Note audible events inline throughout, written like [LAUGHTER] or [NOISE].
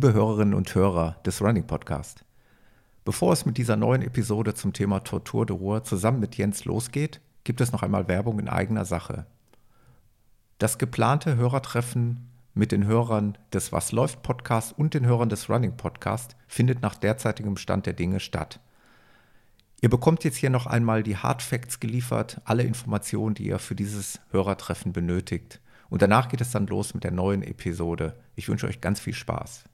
liebe Hörerinnen und Hörer des Running Podcast. Bevor es mit dieser neuen Episode zum Thema Tortur de Ruhr zusammen mit Jens losgeht, gibt es noch einmal Werbung in eigener Sache. Das geplante Hörertreffen mit den Hörern des Was läuft Podcast und den Hörern des Running Podcast findet nach derzeitigem Stand der Dinge statt. Ihr bekommt jetzt hier noch einmal die Hard Facts geliefert, alle Informationen, die ihr für dieses Hörertreffen benötigt. Und danach geht es dann los mit der neuen Episode. Ich wünsche euch ganz viel Spaß.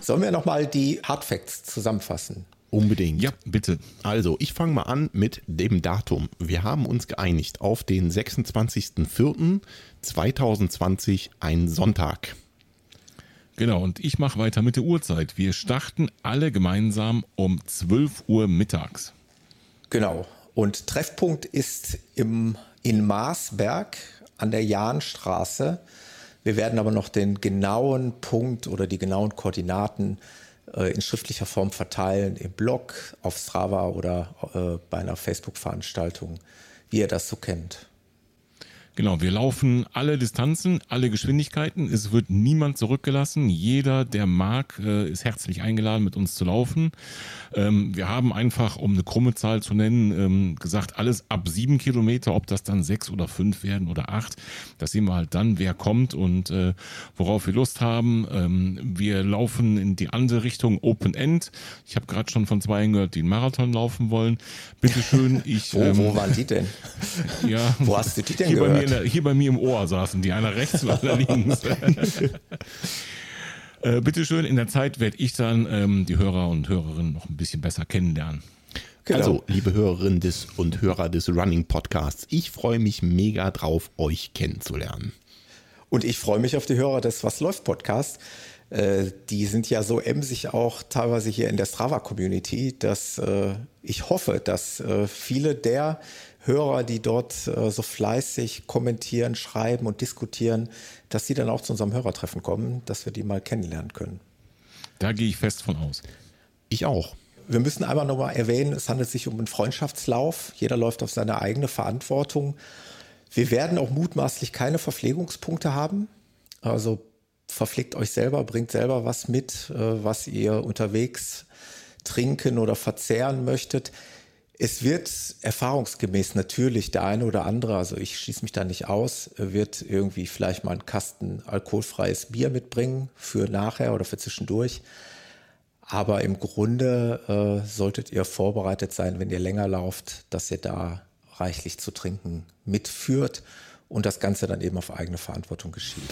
Sollen wir nochmal die Hard Facts zusammenfassen? Unbedingt. Ja, bitte. Also, ich fange mal an mit dem Datum. Wir haben uns geeinigt auf den 26.04.2020, ein Sonntag. Genau, und ich mache weiter mit der Uhrzeit. Wir starten alle gemeinsam um 12 Uhr mittags. Genau. Und Treffpunkt ist im, in Marsberg an der Jahnstraße. Wir werden aber noch den genauen Punkt oder die genauen Koordinaten äh, in schriftlicher Form verteilen im Blog, auf Strava oder äh, bei einer Facebook-Veranstaltung, wie ihr das so kennt. Genau, wir laufen alle Distanzen, alle Geschwindigkeiten. Es wird niemand zurückgelassen. Jeder, der mag, äh, ist herzlich eingeladen, mit uns zu laufen. Ähm, wir haben einfach, um eine krumme Zahl zu nennen, ähm, gesagt, alles ab sieben Kilometer, ob das dann sechs oder fünf werden oder acht. Das sehen wir halt dann, wer kommt und äh, worauf wir Lust haben. Ähm, wir laufen in die andere Richtung Open End. Ich habe gerade schon von zwei gehört, die einen Marathon laufen wollen. Bitte schön, [LAUGHS] ich. wo, wo waren die denn? [LAUGHS] Ja, wo hast du die denn gehört? Der, hier bei mir im Ohr saßen die, einer rechts und einer links. [LAUGHS] äh, Bitte schön, in der Zeit werde ich dann ähm, die Hörer und Hörerinnen noch ein bisschen besser kennenlernen. Genau. Also, liebe Hörerinnen des und Hörer des Running Podcasts, ich freue mich mega drauf, euch kennenzulernen. Und ich freue mich auf die Hörer des Was läuft Podcasts. Äh, die sind ja so emsig auch teilweise hier in der Strava-Community, dass äh, ich hoffe, dass äh, viele der Hörer, die dort äh, so fleißig kommentieren, schreiben und diskutieren, dass sie dann auch zu unserem Hörertreffen kommen, dass wir die mal kennenlernen können. Da gehe ich fest von aus. Ich auch. Wir müssen einmal nochmal erwähnen, es handelt sich um einen Freundschaftslauf. Jeder läuft auf seine eigene Verantwortung. Wir werden auch mutmaßlich keine Verpflegungspunkte haben. Also verpflegt euch selber, bringt selber was mit, äh, was ihr unterwegs trinken oder verzehren möchtet. Es wird erfahrungsgemäß natürlich der eine oder andere, also ich schließe mich da nicht aus, wird irgendwie vielleicht mal einen Kasten alkoholfreies Bier mitbringen für nachher oder für zwischendurch. Aber im Grunde äh, solltet ihr vorbereitet sein, wenn ihr länger lauft, dass ihr da reichlich zu trinken mitführt und das Ganze dann eben auf eigene Verantwortung geschieht.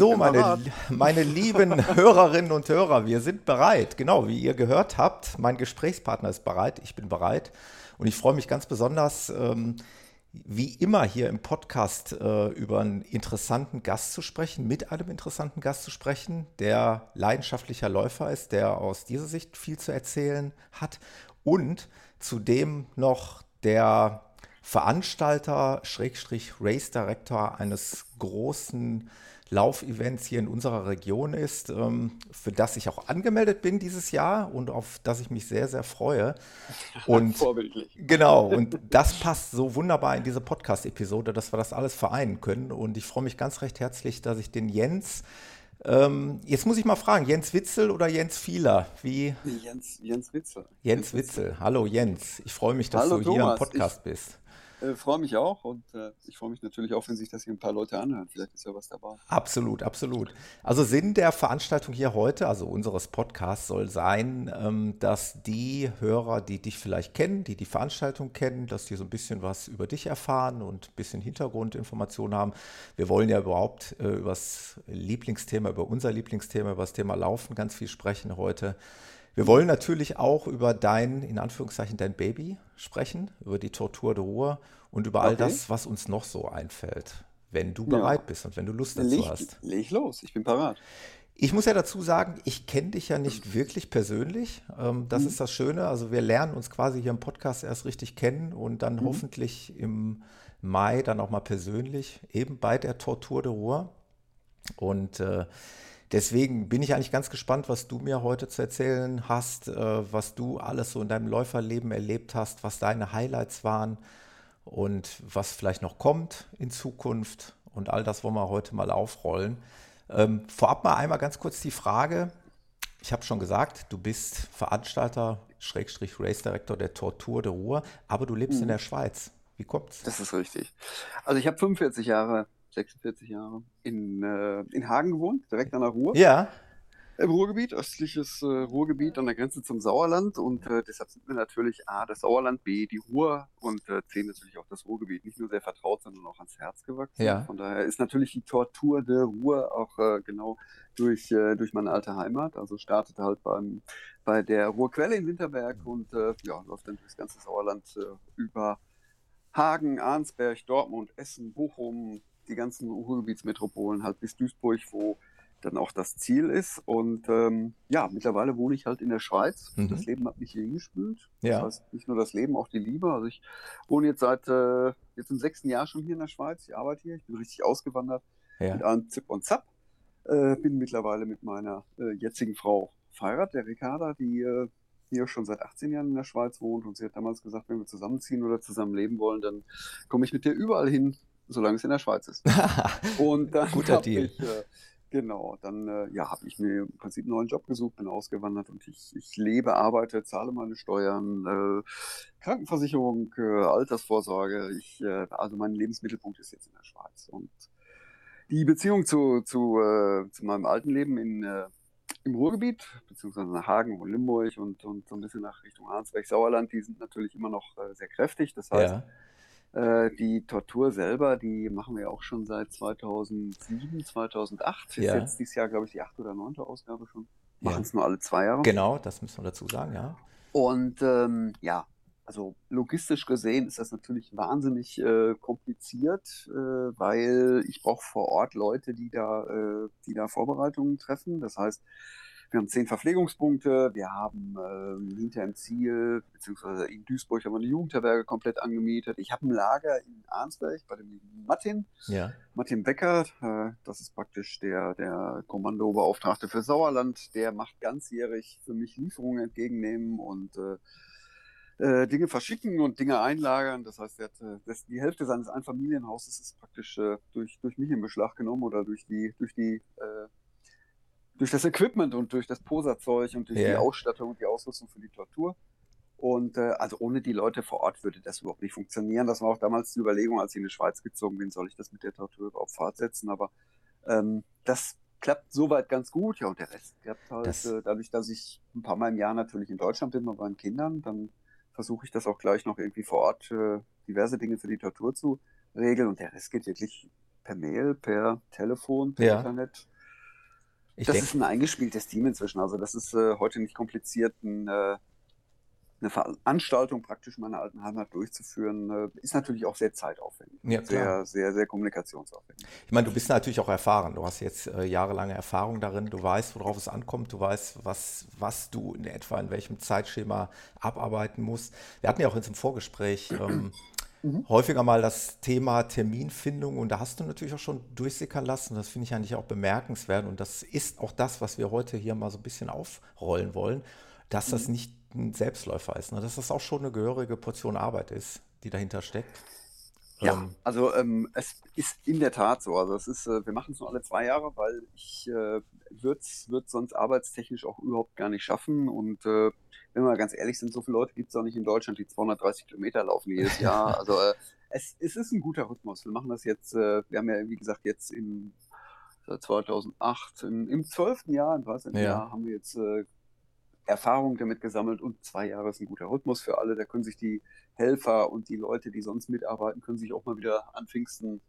So, meine, meine lieben [LAUGHS] Hörerinnen und Hörer, wir sind bereit. Genau, wie ihr gehört habt, mein Gesprächspartner ist bereit, ich bin bereit. Und ich freue mich ganz besonders, ähm, wie immer hier im Podcast äh, über einen interessanten Gast zu sprechen, mit einem interessanten Gast zu sprechen, der leidenschaftlicher Läufer ist, der aus dieser Sicht viel zu erzählen hat und zudem noch der Veranstalter, Schrägstrich Race Director eines großen Laufevents hier in unserer Region ist, ähm, für das ich auch angemeldet bin dieses Jahr und auf das ich mich sehr, sehr freue. [LAUGHS] Und Vorbildlich. Genau, und das passt so wunderbar in diese Podcast-Episode, dass wir das alles vereinen können. Und ich freue mich ganz recht herzlich, dass ich den Jens ähm, jetzt muss ich mal fragen, Jens Witzel oder Jens Fieler? Wie? Jens, Jens Witzel. Jens Witzel. Hallo Jens. Ich freue mich, dass Hallo, du hier Thomas. im Podcast ich, bist. Äh, freue mich auch und äh, ich freue mich natürlich auch, wenn sich das hier ein paar Leute anhören. Vielleicht ist ja was dabei. Absolut, absolut. Also Sinn der Veranstaltung hier heute, also unseres Podcasts, soll sein, ähm, dass die Hörer, die dich vielleicht kennen, die die Veranstaltung kennen, dass die so ein bisschen was über dich erfahren und ein bisschen Hintergrundinformationen haben. Wir wollen ja überhaupt äh, über das Lieblingsthema, über unser Lieblingsthema, über das Thema Laufen ganz viel sprechen heute. Wir wollen natürlich auch über dein, in Anführungszeichen, dein Baby sprechen, über die Tortur de Ruhe und über all das, was uns noch so einfällt, wenn du bereit ja. bist und wenn du Lust dazu leg, hast. Leg los, ich bin parat. Ich muss ja dazu sagen, ich kenne dich ja nicht wirklich persönlich. Ähm, das mhm. ist das Schöne. Also wir lernen uns quasi hier im Podcast erst richtig kennen und dann mhm. hoffentlich im Mai dann auch mal persönlich, eben bei der Tortur de Ruhr. Und äh, deswegen bin ich eigentlich ganz gespannt, was du mir heute zu erzählen hast, äh, was du alles so in deinem Läuferleben erlebt hast, was deine Highlights waren und was vielleicht noch kommt in Zukunft. Und all das wollen wir heute mal aufrollen. Ähm, vorab mal einmal ganz kurz die Frage. Ich habe schon gesagt, du bist Veranstalter, Schrägstrich Race Director der Tortur de Ruhr, aber du lebst mhm. in der Schweiz. Wie kommt's? Das ist richtig. Also ich habe 45 Jahre, 46 Jahre in, äh, in Hagen gewohnt, direkt an der Ruhr. Ja. Im Ruhrgebiet, östliches äh, Ruhrgebiet an der Grenze zum Sauerland und äh, deshalb sind mir natürlich A, das Sauerland, B, die Ruhr und äh, C, natürlich auch das Ruhrgebiet nicht nur sehr vertraut, sondern auch ans Herz gewachsen. Ja. Von daher ist natürlich die Tortur der Ruhr auch äh, genau durch, äh, durch meine alte Heimat. Also startete halt beim, bei der Ruhrquelle in Winterberg und ja, läuft dann durchs ganze Sauerland über Hagen, Arnsberg, Dortmund, Essen, Bochum, die ganzen Ruhrgebietsmetropolen halt bis Duisburg, wo dann auch das Ziel ist. Und ähm, ja, mittlerweile wohne ich halt in der Schweiz. Mhm. Das Leben hat mich hier hingespült. Ja. Das heißt, nicht nur das Leben, auch die Liebe. Also ich wohne jetzt seit äh, jetzt im sechsten Jahr schon hier in der Schweiz. Ich arbeite hier. Ich bin richtig ausgewandert ja. mit einem Zip und Zap. Äh, bin mittlerweile mit meiner äh, jetzigen Frau verheiratet, der Ricarda, die äh, hier schon seit 18 Jahren in der Schweiz wohnt. Und sie hat damals gesagt, wenn wir zusammenziehen oder zusammen leben wollen, dann komme ich mit dir überall hin, solange es in der Schweiz ist. [LAUGHS] und dann Guter Deal. Ich, äh, Genau, dann äh, ja, habe ich mir im Prinzip einen neuen Job gesucht, bin ausgewandert und ich, ich lebe, arbeite, zahle meine Steuern, äh, Krankenversicherung, äh, Altersvorsorge. Ich, äh, also mein Lebensmittelpunkt ist jetzt in der Schweiz. Und die Beziehung zu, zu, äh, zu meinem alten Leben in, im Ruhrgebiet, beziehungsweise nach Hagen und Limburg und, und so ein bisschen nach Richtung Arnsberg, Sauerland, die sind natürlich immer noch äh, sehr kräftig. Das heißt, Ja. Äh, die Tortur selber, die machen wir auch schon seit 2007, 2008. Ist Ja. jetzt dieses Jahr, glaube ich, die achte oder neunte Ausgabe schon. Ja. Machen es nur alle zwei Jahre. Genau, das müssen wir dazu sagen, ja. Und ähm, ja, also logistisch gesehen ist das natürlich wahnsinnig äh, kompliziert, äh, weil ich brauche vor Ort Leute, die da, äh, die da Vorbereitungen treffen. Das heißt, wir haben zehn Verpflegungspunkte, wir haben ähm, hinter im Ziel, beziehungsweise in Duisburg haben wir eine Jugendherberge komplett angemietet. Ich habe ein Lager in Arnsberg bei dem lieben Martin. Ja. Martin Becker, äh, das ist praktisch der, der Kommandobeauftragte für Sauerland, der macht ganzjährig für mich Lieferungen entgegennehmen und äh, äh, Dinge verschicken und Dinge einlagern. Das heißt, er hat, äh, das, die Hälfte seines Einfamilienhauses ist praktisch äh, durch, durch mich in Beschlag genommen oder durch die, durch die äh, durch das Equipment und durch das Poserzeug und durch Ja. die Ausstattung und die Ausrüstung für die Tortur. Und äh, also ohne die Leute vor Ort würde das überhaupt nicht funktionieren. Das war auch damals die Überlegung, als ich in die Schweiz gezogen bin, soll ich das mit der Tortur überhaupt fortsetzen. Aber ähm, das klappt soweit ganz gut. Ja, und der Rest klappt halt Das- äh, dadurch, dass ich ein paar Mal im Jahr natürlich in Deutschland bin bei meinen Kindern. Dann versuche ich das auch gleich noch irgendwie vor Ort äh, diverse Dinge für die Tortur zu regeln. Und der Rest geht wirklich per Mail, per Telefon, per Ja. Internet. Ich das denke, ist ein eingespieltes Team inzwischen. Also das ist äh, heute nicht kompliziert, ein, äh, eine Veranstaltung praktisch in meiner alten Heimat durchzuführen. Äh, ist natürlich auch sehr zeitaufwendig. Ja, sehr, sehr, sehr kommunikationsaufwendig. ich meine, du bist natürlich auch erfahren. Du hast jetzt äh, jahrelange Erfahrung darin. Du weißt, worauf es ankommt. Du weißt, was, was du in etwa in welchem Zeitschema abarbeiten musst. Wir hatten ja auch in unserem Vorgespräch ähm, häufiger mal das Thema Terminfindung und da hast du natürlich auch schon durchsickern lassen. Das finde ich eigentlich auch bemerkenswert und das ist auch das, was wir heute hier mal so ein bisschen aufrollen wollen, dass das nicht ein Selbstläufer ist, ne? dass das auch schon eine gehörige Portion Arbeit ist, die dahinter steckt. Ja, Ähm, also ähm, es ist in der Tat so. Also es ist, äh, wir machen es nur alle zwei Jahre, weil ich äh, würde es sonst arbeitstechnisch auch überhaupt gar nicht schaffen. Und äh, wenn wir ganz ehrlich sind, so viele Leute gibt es auch nicht in Deutschland, die 230 Kilometer laufen jedes [LAUGHS] Jahr. Also äh, es, es ist ein guter Rhythmus. Wir machen das jetzt, äh, wir haben ja wie gesagt jetzt im seit 2008, im, im 12. Jahr, im 13. Ja. Jahr haben wir jetzt äh, Erfahrung damit gesammelt und zwei Jahre ist ein guter Rhythmus für alle. Da können sich die Helfer und die Leute, die sonst mitarbeiten, können sich auch mal wieder an Pfingsten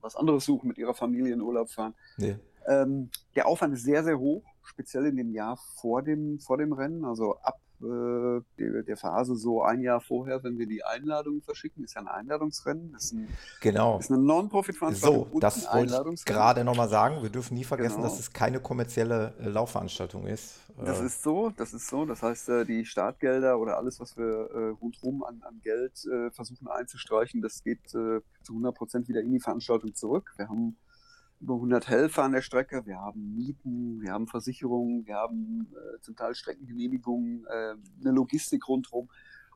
was anderes suchen, mit ihrer Familie in Urlaub fahren. nee. Ähm, der Aufwand ist sehr, sehr hoch, speziell in dem Jahr vor dem, vor dem Rennen. Also ab äh, der, der, Phase so ein Jahr vorher, wenn wir die Einladungen verschicken, ist ja ein Einladungsrennen. Ist ein, genau. Ist eine Non-Profit-Veranstaltung. So, das wollte ich gerade nochmal sagen. Wir dürfen nie vergessen, genau. dass es keine kommerzielle äh, Laufveranstaltung ist. Das äh, ist so, das ist so. Das heißt, äh, die Startgelder oder alles, was wir äh, rundherum an, an Geld versuchen einzustreichen, das geht zu 100 Prozent wieder in die Veranstaltung zurück. Wir haben über 100 Helfer an der Strecke, wir haben Mieten, wir haben Versicherungen, wir haben äh, zum Teil Streckengenehmigungen, äh, eine Logistik rundherum.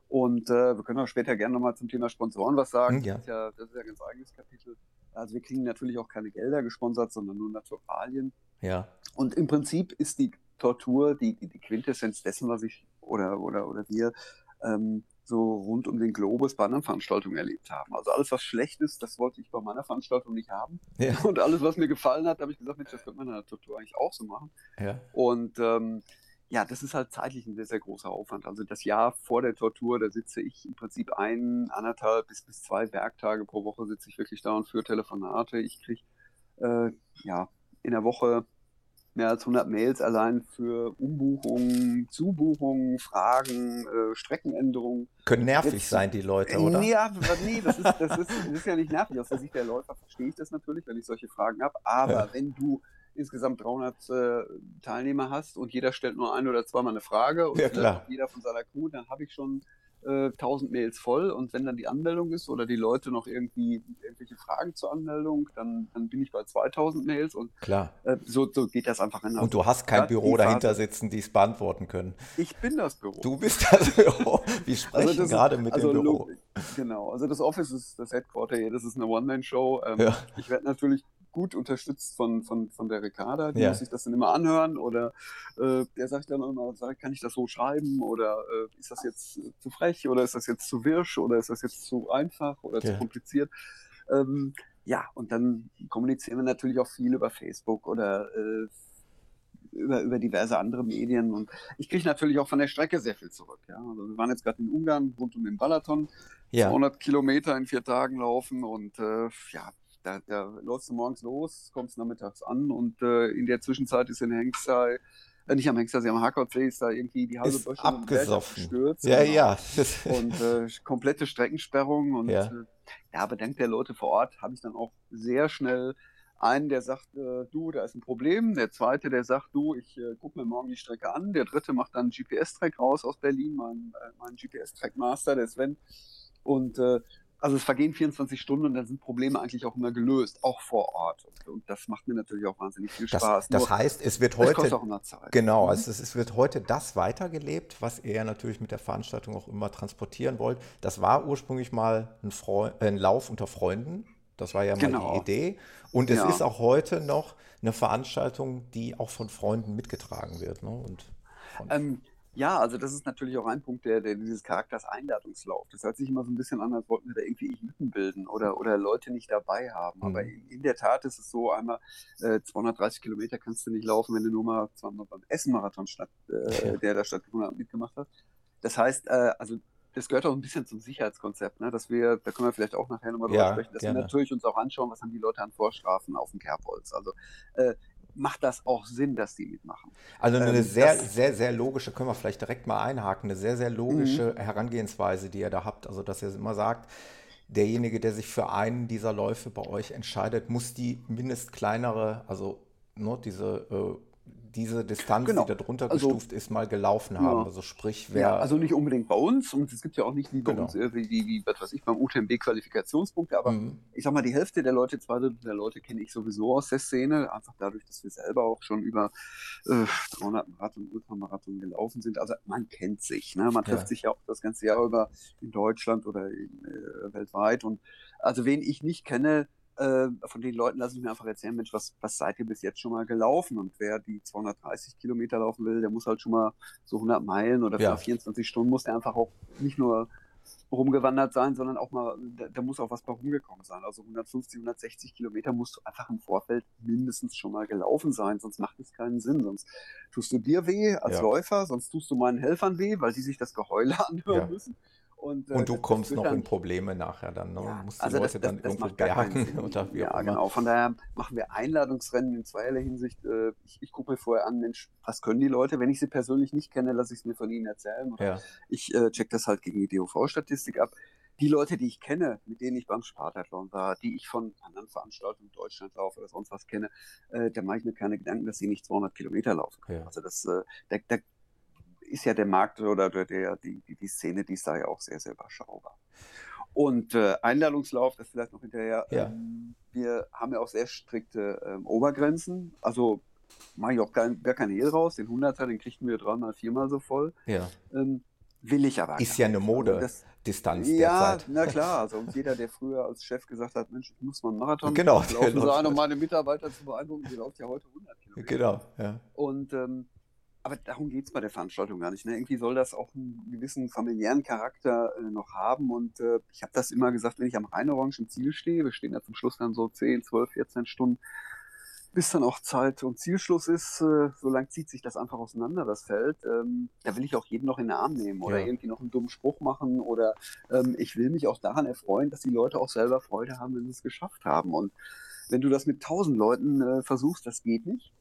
Und äh, wir können auch später gerne nochmal zum Thema Sponsoren was sagen. Ja. Das, ist ja, das ist ja ein ganz eigenes Kapitel. Also wir kriegen natürlich auch keine Gelder gesponsert, sondern nur Naturalien. Ja. Und im Prinzip ist die Tortur die, die, die Quintessenz dessen, was ich oder, oder, oder wir ähm, so rund um den Globus bei anderen Veranstaltungen erlebt haben. Also alles, was schlecht ist, das wollte ich bei meiner Veranstaltung nicht haben. Ja. [LAUGHS] Und alles, was mir gefallen hat, habe ich gesagt, Mensch, das könnte man in der Tortur eigentlich auch so machen. Ja. Und ähm, ja, das ist halt zeitlich ein sehr, sehr großer Aufwand. Also das Jahr vor der Tortur, da sitze ich im Prinzip ein, anderthalb bis, bis zwei Werktage pro Woche sitze ich wirklich da und führe Telefonate. Ich kriege äh, ja in der Woche mehr als 100 Mails allein für Umbuchungen, Zubuchungen, Fragen, äh, Streckenänderungen. Können nervig Jetzt, sein, die Leute, oder? Ja, nee, das ist, das, ist, das ist ja nicht nervig. Aus der Sicht der Läufer verstehe ich das natürlich, wenn ich solche Fragen habe. Aber ja. wenn du insgesamt 300 äh, Teilnehmer hast und jeder stellt nur ein oder zweimal eine Frage und ja, jeder von seiner Crew, dann habe ich schon äh, 1000 Mails voll und wenn dann die Anmeldung ist oder die Leute noch irgendwie irgendwelche Fragen zur Anmeldung, dann, dann bin ich bei 2000 Mails und Klar. Äh, so, so geht das einfach hin. Und du hast kein Büro dahinter Phase. sitzen, die es beantworten können. Ich bin das Büro. Du bist das Büro. [LAUGHS] Wir sprechen also gerade mit also dem Büro. Genau, also das Office ist das Headquarter hier, das ist eine One-Man-Show. Ähm, ja. Ich werde natürlich gut unterstützt von, von, von der Ricarda. Die ja. muss sich das dann immer anhören oder äh, der sagt dann immer, sag, kann ich das so schreiben oder äh, ist das jetzt zu frech oder ist das jetzt zu wirsch oder ist das jetzt zu einfach oder ja. zu kompliziert? Ähm, ja, und dann kommunizieren wir natürlich auch viel über Facebook oder äh, über, über diverse andere Medien. Und ich kriege natürlich auch von der Strecke sehr viel zurück. Ja. Also wir waren jetzt gerade in Ungarn, rund um den Balaton, ja. 200 Kilometer in vier Tagen laufen und äh, ja, da, da läufst du morgens los, kommst nachmittags an und äh, in der Zwischenzeit ist in Hengstall, äh, nicht am Hengstall, am Harkottsee ist da irgendwie die halbe Böschung abgesoffen. gestürzt. Ja, genau. ja. und äh, komplette Streckensperrung und ja. Äh, ja, aber dank der Leute vor Ort habe ich dann auch sehr schnell einen, der sagt, äh, du, da ist ein Problem. Der zweite, der sagt, du, ich äh, gucke mir morgen die Strecke an. Der dritte macht dann einen GPS-Track raus aus Berlin, mein, äh, mein GPS-Track-Master, der Sven. Und äh, also es vergehen 24 Stunden und dann sind Probleme eigentlich auch immer gelöst, auch vor Ort. Und das macht mir natürlich auch wahnsinnig viel Spaß. Das, das heißt, es wird heute. kostet auch immer Zeit. Genau, mhm. also es, es, wird heute das weitergelebt, was ihr natürlich mit der Veranstaltung auch immer transportieren wollt. Das war ursprünglich mal ein, Freund, ein Lauf unter Freunden. Das war ja mal genau. die Idee. Und es ja. ist auch heute noch eine Veranstaltung, die auch von Freunden mitgetragen wird. Ne? Und ähm, ja, also das ist natürlich auch ein Punkt, der, der dieses Charakters Einladungslauf. Das hört sich immer so ein bisschen an, als wollten wir da irgendwie Eliten bilden oder, oder Leute nicht dabei haben. Mhm. Aber in, in, der Tat ist es so, einmal äh, 230 Kilometer kannst du nicht laufen, wenn du nur mal zweimal beim Essen-Marathon statt, [LAUGHS] äh, der da stattgefunden hat, mitgemacht hast. Das heißt, äh, also das gehört auch ein bisschen zum Sicherheitskonzept, ne? dass wir, da können wir vielleicht auch nachher nochmal drüber ja, sprechen, dass gerne. wir natürlich uns auch anschauen, was haben die Leute an Vorstrafen auf dem Kerbholz. Also äh, macht das auch Sinn, dass die mitmachen. Also eine ähm, sehr, sehr, sehr logische, können wir vielleicht direkt mal einhaken, eine sehr, sehr logische mhm. Herangehensweise, die ihr da habt. Also, dass ihr immer sagt, derjenige, der sich für einen dieser Läufe bei euch entscheidet, muss die mindest kleinere, also ne, diese äh, diese Distanz, genau. die darunter also, gestuft ist, mal gelaufen haben. Ja. Also sprich, wer. Ja, also nicht unbedingt bei uns und es gibt ja auch nicht wie bei genau. uns, wie, wie, wie, was weiß ich, beim UTMB Qualifikationspunkte, aber mhm. ich sag mal, die Hälfte der Leute, zwei Drittel der Leute kenne ich sowieso aus der Szene, einfach dadurch, dass wir selber auch schon über äh, 300 Marathon, Ultramarathon gelaufen sind. Also man kennt sich, ne? man trifft ja. sich ja auch das ganze Jahr über in Deutschland oder in, äh, weltweit und also wen ich nicht kenne, äh, von den Leuten lasse ich mir einfach erzählen, Mensch, was, was seid ihr bis jetzt schon mal gelaufen? Und wer die 230 Kilometer laufen will, der muss halt schon mal so 100 Meilen oder ja. 24 Stunden, muss der einfach auch nicht nur rumgewandert sein, sondern auch mal, da, da, muss auch was bei rumgekommen sein. Also 150, 160 Kilometer musst du einfach im Vorfeld mindestens schon mal gelaufen sein, sonst macht es keinen Sinn. Sonst tust du dir weh als ja. Läufer, sonst tust du meinen Helfern weh, weil die sich das Geheule [LAUGHS] anhören ja. müssen. Und, äh, und du kommst noch in Probleme nachher dann, ne? Ja, musst die also Leute das, dann das irgendwo bergen [LAUGHS] oder wie Ja, immer. genau. Von daher machen wir Einladungsrennen in zweierlei Hinsicht. Äh, ich, ich gucke mir vorher an, Mensch, was können die Leute? Wenn ich sie persönlich nicht kenne, lasse ich es mir von ihnen erzählen. Ja. Ich äh, check das halt gegen die DOV-Statistik ab. Die Leute, die ich kenne, mit denen ich beim Spartathlon war, die ich von anderen Veranstaltungen in Deutschland laufe oder sonst was kenne, äh, da mache ich mir keine Gedanken, dass sie nicht 200 Kilometer laufen können. Ja. Also das, äh, da, da ist ja der Markt oder der, die, die, Szene, die ist da ja auch sehr, sehr überschaubar. Und äh, Einladungslauf, das vielleicht noch hinterher. Ja. Ähm, wir haben ja auch sehr strikte ähm, Obergrenzen. Also mache ich auch kein, wäre kein Hehl raus. Den 100er, den kriegten wir dreimal, viermal so voll. Ja. Ähm, will ich aber. Ist ja eine. Also Mode. Distanz ja, derzeit. na [LAUGHS] klar. Also jeder, der früher als Chef gesagt hat, Mensch, ich muss mal einen Marathon Genau, laufen, [LAUGHS] sein, um meine Mitarbeiter zu beeindrucken, die läuft ja heute 100 Kilometer. Genau, ja. Und ähm, aber darum geht es bei der Veranstaltung gar nicht. Ne? Irgendwie soll das auch einen gewissen familiären Charakter äh, noch haben. Und äh, ich habe das immer gesagt, wenn ich am Rheinorange im Ziel stehe, wir stehen ja zum Schluss dann so 10, 12, 14 Stunden, bis dann auch Zeit und Zielschluss ist, äh, so lang zieht sich das einfach auseinander, das Feld. Ähm, da will ich auch jeden noch in den Arm nehmen oder Ja. irgendwie noch einen dummen Spruch machen oder ähm, ich will mich auch daran erfreuen, dass die Leute auch selber Freude haben, wenn sie es geschafft haben. Und wenn du das mit tausend Leuten äh, versuchst, das geht nicht.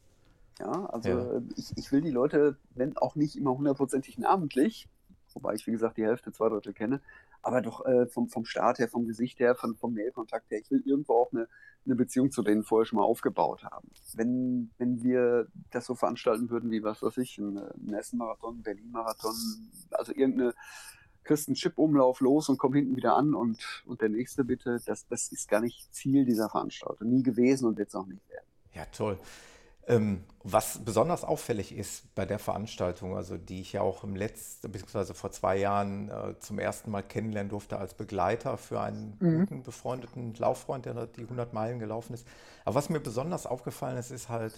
Ja, also Ja. äh, Ich, ich will die Leute, wenn auch nicht immer hundertprozentig namentlich, wobei ich wie gesagt die Hälfte, zwei Drittel kenne, aber doch äh, vom, vom Start her, vom Gesicht her, von, vom Mailkontakt her, ich will irgendwo auch eine, eine Beziehung zu denen vorher schon mal aufgebaut haben. Wenn, wenn wir das so veranstalten würden wie, was weiß ich, ein, ein Essen-Marathon, Berlin-Marathon, also irgendeine, kriegst einen Chip-Umlauf los und komm hinten wieder an und, und der nächste bitte, das, das ist gar nicht Ziel dieser Veranstaltung. Nie gewesen und wird es auch nicht werden. Ja, toll. Ähm, was besonders auffällig ist bei der Veranstaltung, also die ich ja auch im letzten, beziehungsweise vor zwei Jahren äh, zum ersten Mal kennenlernen durfte als Begleiter für einen Mhm. guten, befreundeten Lauffreund, der die 100 Meilen gelaufen ist. Aber was mir besonders aufgefallen ist, ist halt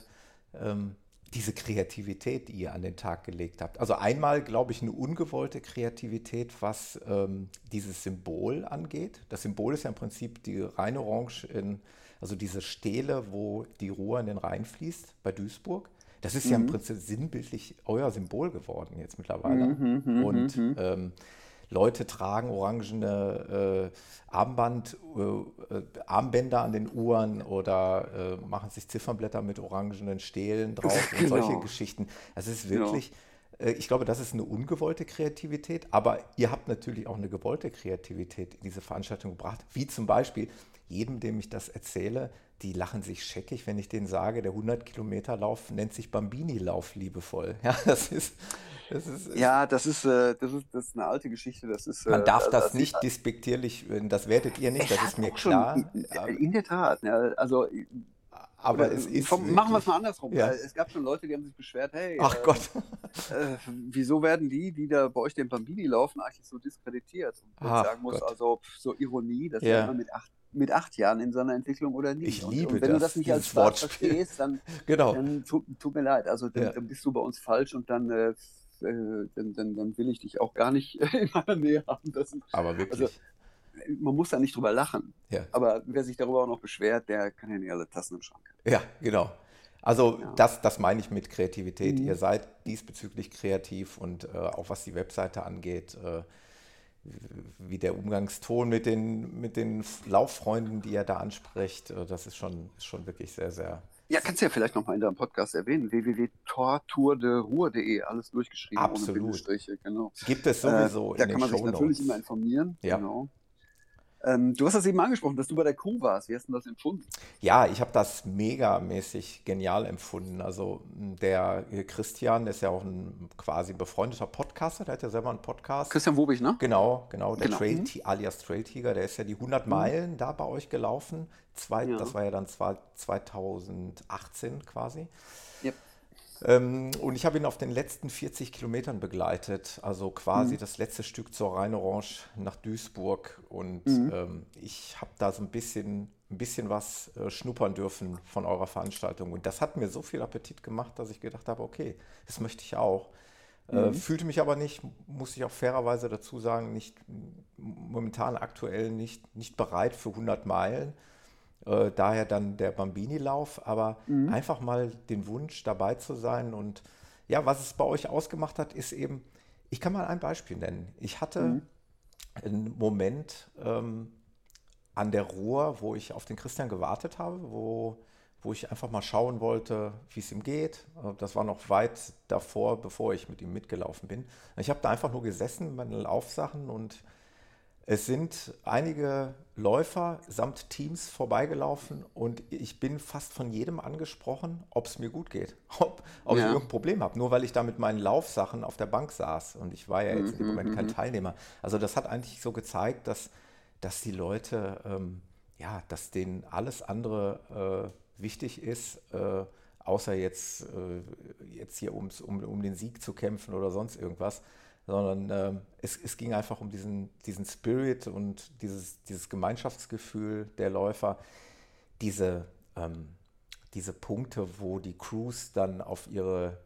ähm, diese Kreativität, die ihr an den Tag gelegt habt. Also einmal, glaube ich, eine ungewollte Kreativität, was ähm, dieses Symbol angeht. Das Symbol ist ja im Prinzip die Rheinorange in, also diese Stele, wo die Ruhr in den Rhein fließt, bei Duisburg. Das ist ja im Mhm. Prinzip sinnbildlich euer Symbol geworden jetzt mittlerweile. Mhm, mhm, Und mhm. ähm, Leute tragen orangene äh, Armband, äh, Armbänder an den Uhren oder äh, machen sich Ziffernblätter mit orangenen Stelen drauf [LAUGHS] und Genau. solche Geschichten. Also es ist Genau. wirklich, äh, ich glaube, das ist eine ungewollte Kreativität, aber ihr habt natürlich auch eine gewollte Kreativität in diese Veranstaltung gebracht, wie zum Beispiel jedem, dem ich das erzähle, die lachen sich scheckig, wenn ich denen sage, der 100-Kilometer-Lauf nennt sich Bambini-Lauf liebevoll. [LAUGHS] Ja, das ist, das ist, Ja, das ist, äh, das ist, das ist eine alte Geschichte. Das ist, man äh, darf das also nicht despektierlich, äh, das wertet ihr nicht, das ist mir auch schon- klar. In, in der Tat. Ja, also, Aber oder, es ist. vom, machen wir es mal andersrum. Ja. Äh, Es gab schon Leute, die haben sich beschwert, hey, Ach äh, Gott. äh, wieso werden die, die da bei euch den Bambini laufen, eigentlich so diskreditiert? Und ich sagen muss, Gott. also so Ironie, das Ja. immer mit acht, mit acht Jahren in seiner Entwicklung oder nicht. Ich und, liebe und wenn du das, das nicht als Wortspiel. verstehst, dann, [LAUGHS] Genau. dann tut, tut mir leid. Also dann, Ja. dann bist du bei uns falsch und dann, äh, äh, dann, dann, will ich dich auch gar nicht [LAUGHS] in meiner Nähe haben. Das Aber wirklich. Also, man muss da nicht drüber lachen. ja. Aber wer sich darüber auch noch beschwert, der kann ja nicht alle Tassen im Schrank. haben. ja, genau. Also Ja. das, das meine ich mit Kreativität. Mhm. Ihr seid diesbezüglich kreativ und äh, auch was die Webseite angeht, äh, wie der Umgangston mit den, mit den Lauffreunden, die ihr da anspricht, äh, das ist schon, ist schon wirklich sehr, sehr. Ja, kannst du ja vielleicht nochmal in deinem Podcast erwähnen. www.tortourderuhr.de, alles durchgeschrieben Absolut. ohne Bindestriche, genau. Gibt es sowieso äh, da kann man sich natürlich Shownotes. immer informieren. Ja. Genau. Ähm, du hast das eben angesprochen, dass du bei der Crew warst. Wie hast du das empfunden? Ja, ich habe das megamäßig genial empfunden. Also der äh, Christian, der ist ja auch ein quasi befreundeter Podcaster, der hat ja selber einen Podcast. Christian Wobig, ne? Genau, genau, der Genau. Trail, Mhm. Alias Trail Tiger, der ist ja die 100 Meilen da bei euch gelaufen. Zwei, Ja. Das war ja dann zwar 2018 quasi. Ähm, und ich habe ihn auf den letzten 40 Kilometern begleitet, also quasi Mhm. das letzte Stück zur Rheinorange nach Duisburg. Und Mhm. ähm, ich habe da so ein bisschen, ein bisschen was äh, schnuppern dürfen von eurer Veranstaltung. Und das hat mir so viel Appetit gemacht, dass ich gedacht habe, okay, das möchte ich auch. Äh, Mhm. fühlte mich aber nicht, muss ich auch fairerweise dazu sagen, nicht momentan aktuell nicht, nicht bereit für 100 Meilen. Äh, daher dann der Bambini-Lauf, aber Mhm. einfach mal den Wunsch dabei zu sein. Und ja, was es bei euch ausgemacht hat, ist eben, ich kann mal ein Beispiel nennen. Ich hatte Mhm. ein Moment ähm, an der Ruhr, wo ich auf den Christian gewartet habe, wo, wo ich einfach mal schauen wollte, wie es ihm geht. Äh, das war noch weit davor, bevor ich mit ihm mitgelaufen bin. Ich habe da einfach nur gesessen mit meinen Laufsachen und es sind einige Läufer samt Teams vorbeigelaufen und ich bin fast von jedem angesprochen, ob es mir gut geht, [LAUGHS] ob, ob ja. ich irgendein Problem habe. Nur weil ich da mit meinen Laufsachen auf der Bank saß und ich war ja jetzt mhm, im Moment kein mhm. Teilnehmer. Also das hat eigentlich so gezeigt, dass, dass die Leute, ähm, ja, dass denen alles andere äh, wichtig ist, äh, außer jetzt, äh, jetzt hier ums, um, um den Sieg zu kämpfen oder sonst irgendwas sondern ähm, es, es, ging einfach um diesen, diesen Spirit und dieses, dieses Gemeinschaftsgefühl der Läufer, diese, ähm, diese Punkte, wo die Crews dann auf ihre,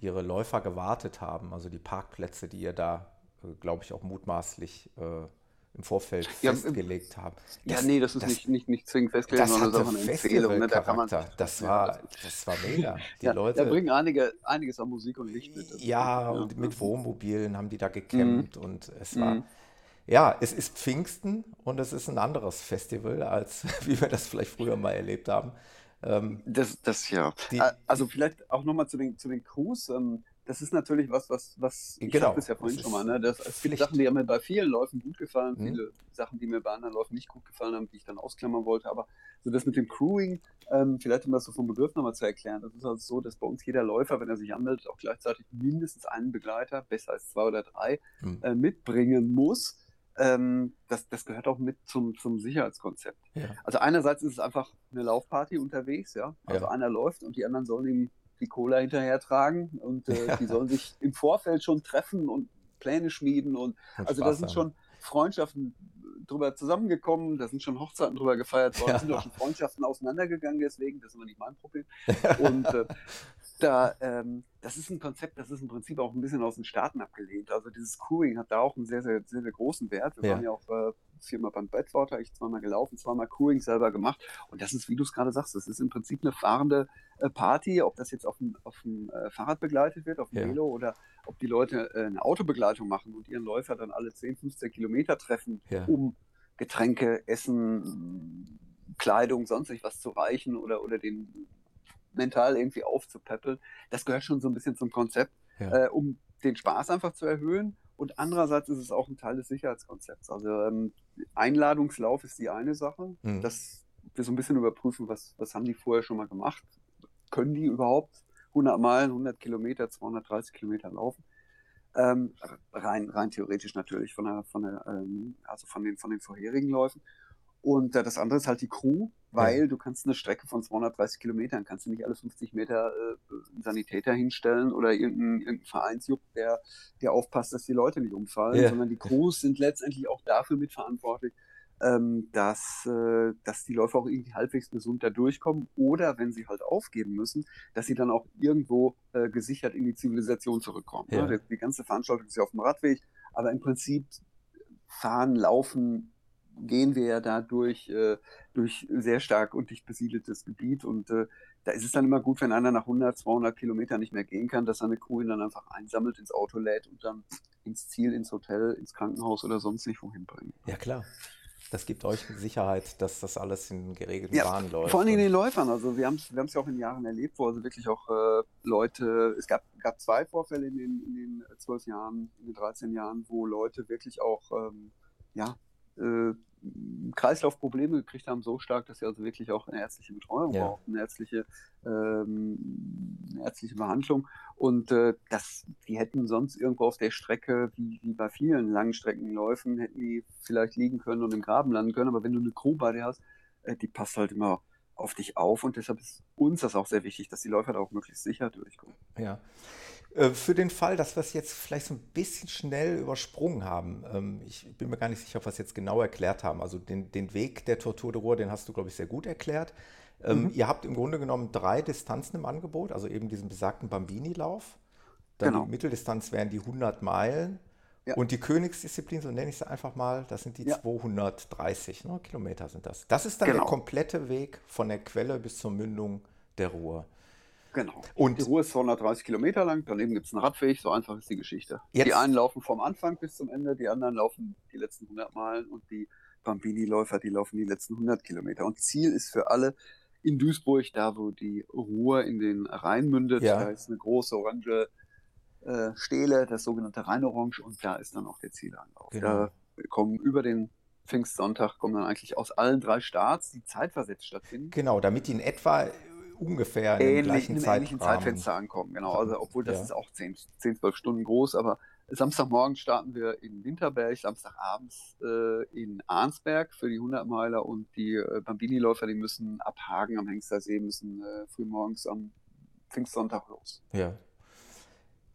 ihre Läufer gewartet haben, also die Parkplätze, die ihr da, äh, glaube ich, auch mutmaßlich äh, im Vorfeld ja, festgelegt haben. Das, ja, nee, das ist das, nicht, nicht, nicht zwingend festgelegt, sondern das ist auch eine Empfehlung. Ne? Da kann man, das, war, das war mega. Die ja, Leute, da bringen einige, einiges an Musik und Licht mit. Ja, und mit Wohnmobilen haben die da gekämmt mhm. und es war. Mhm. Ja, es ist Pfingsten und es ist ein anderes Festival, als [LAUGHS] wie wir das vielleicht früher mal erlebt haben. Ähm, das, das ja. Die, also vielleicht auch nochmal zu den, zu den Crews. Ähm, das ist natürlich was, was, was ich genau. es ja vorhin schon mal, ne? Das, es gibt Sachen, die haben mir bei vielen Läufen gut gefallen, mhm. viele Sachen, die mir bei anderen Läufen nicht gut gefallen haben, die ich dann ausklammern wollte. Aber so das mit dem Crewing, ähm, vielleicht um das so vom Begriff nochmal zu erklären, das ist also so, dass bei uns jeder Läufer, wenn er sich anmeldet, auch gleichzeitig mindestens einen Begleiter, besser als zwei oder drei, mhm. äh, mitbringen muss. Ähm, das, das gehört auch mit zum, zum Sicherheitskonzept. Ja. Also einerseits ist es einfach eine Laufparty unterwegs, ja. Also ja. einer läuft und die anderen sollen ihm die Cola hinterher tragen und äh, ja. die sollen sich im Vorfeld schon treffen und Pläne schmieden und, und also da sind schon Freundschaften drüber zusammengekommen, da sind schon Hochzeiten drüber gefeiert worden, ja. sind auch schon Freundschaften auseinandergegangen, deswegen, das ist aber nicht mein Problem. [LAUGHS] Und äh, da, ähm, das ist ein Konzept, das ist im Prinzip auch ein bisschen aus den Staaten abgelehnt. Also dieses Crewing hat da auch einen sehr, sehr, sehr, sehr großen Wert. Wir ja. waren ja auch äh, viermal beim Badwater, ich zweimal gelaufen, zweimal Crewing selber gemacht. Und das ist, wie du es gerade sagst, das ist im Prinzip eine fahrende äh, Party, ob das jetzt auf dem, auf dem äh, Fahrrad begleitet wird, auf dem ja. Velo oder ob die Leute äh, eine Autobegleitung machen und ihren Läufer dann alle 10, 15 Kilometer treffen, ja. um Getränke, Essen, Kleidung, sonst was zu reichen oder, oder den mental irgendwie aufzupäppeln. Das gehört schon so ein bisschen zum Konzept, ja. äh, um den Spaß einfach zu erhöhen. Und andererseits ist es auch ein Teil des Sicherheitskonzepts. Also ähm, Einladungslauf ist die eine Sache, mhm. dass wir so ein bisschen überprüfen, was, was haben die vorher schon mal gemacht. Können die überhaupt 100 Meilen, 100 Kilometer, 230 Kilometer laufen? Ähm, rein, rein theoretisch natürlich von der, von der, ähm, also von den, von den vorherigen Läufen. Und äh, das andere ist halt die Crew, weil ja. du kannst eine Strecke von 230 Kilometern, kannst du nicht alle 50 Meter äh, einen Sanitäter hinstellen oder irgendeinen irgendein Vereinsjuck, der, der aufpasst, dass die Leute nicht umfallen, ja. sondern die Crews sind letztendlich auch dafür mitverantwortlich, ähm, dass, äh, dass die Läufer auch irgendwie halbwegs gesund da durchkommen oder wenn sie halt aufgeben müssen, dass sie dann auch irgendwo äh, gesichert in die Zivilisation zurückkommen. Ne? Ja. Ne? Die, die ganze Veranstaltung ist ja auf dem Radweg, aber im Prinzip fahren, laufen gehen wir ja da durch, äh, durch sehr stark und dicht besiedeltes Gebiet und äh, da ist es dann immer gut, wenn einer nach 100, 200 Kilometern nicht mehr gehen kann, dass seine Crew ihn dann einfach einsammelt, ins Auto lädt und dann ins Ziel, ins Hotel, ins Krankenhaus oder sonst nicht wohin bringt. Ja, klar. Das gibt euch Sicherheit, dass das alles in geregelten ja, Bahnen läuft. Vor allem den Läufern. Also wir haben es wir ja auch in Jahren erlebt, wo also wirklich auch äh, Leute, es gab, gab zwei Vorfälle in den, in den 12 Jahren, in den 13 Jahren, wo Leute wirklich auch ähm, ja, äh, Kreislaufprobleme gekriegt haben, so stark, dass sie also wirklich auch eine ärztliche Betreuung ja. brauchen, eine ärztliche, ähm, eine ärztliche Behandlung. Und äh, das, die hätten sonst irgendwo auf der Strecke, wie, wie bei vielen Langstreckenläufen, hätten die vielleicht liegen können und im Graben landen können. Aber wenn du eine Crew bei dir hast, äh, die passt halt immer auf dich auf. Und deshalb ist uns das auch sehr wichtig, dass die Läufer da auch möglichst sicher durchkommen. Ja. Äh, für den Fall, dass wir es jetzt vielleicht so ein bisschen schnell übersprungen haben, ähm, ich bin mir gar nicht sicher, ob wir es jetzt genau erklärt haben. Also den, den Weg der Tortur de Ruhr, den hast du, glaube ich, sehr gut erklärt. Ähm, mhm. Ihr habt im Grunde genommen drei Distanzen im Angebot, also eben diesen besagten Bambini-Lauf. Dann genau. die Mitteldistanz wären die 100 Meilen. Ja. Und die Königsdisziplin, so nenne ich sie einfach mal, das sind die ja. 230 ne, Kilometer sind das. Das ist dann genau. der komplette Weg von der Quelle bis zur Mündung der Ruhr. Genau. Und Die Ruhr ist 230 Kilometer lang, daneben gibt es einen Radweg, so einfach ist die Geschichte. Jetzt- Die einen laufen vom Anfang bis zum Ende, die anderen laufen die letzten 100 Meilen und die Bambini-Läufer, die laufen die letzten 100 Kilometer. Und Ziel ist für alle in Duisburg, da wo die Ruhr in den Rhein mündet, Ja. da ist eine große orange äh, Stele, das sogenannte Rheinorange, und da ist dann auch der Zielanlauf. Genau. Da kommen über den Pfingstsonntag kommen dann eigentlich aus allen drei Starts, die zeitversetzt stattfinden, genau, damit die in etwa äh, ungefähr in ähnlich, gleichen in ähnlichen. Zeitfenster ankommen. Genau, also obwohl das Ja. ist auch 10, 10, 12 Stunden groß, aber Samstagmorgen starten wir in Winterberg, Samstagabends äh, in Arnsberg für die 100 Meiler und die äh, Bambini-Läufer, die müssen ab Hagen am Hengstersee, müssen äh, frühmorgens am Pfingstsonntag los. Ja.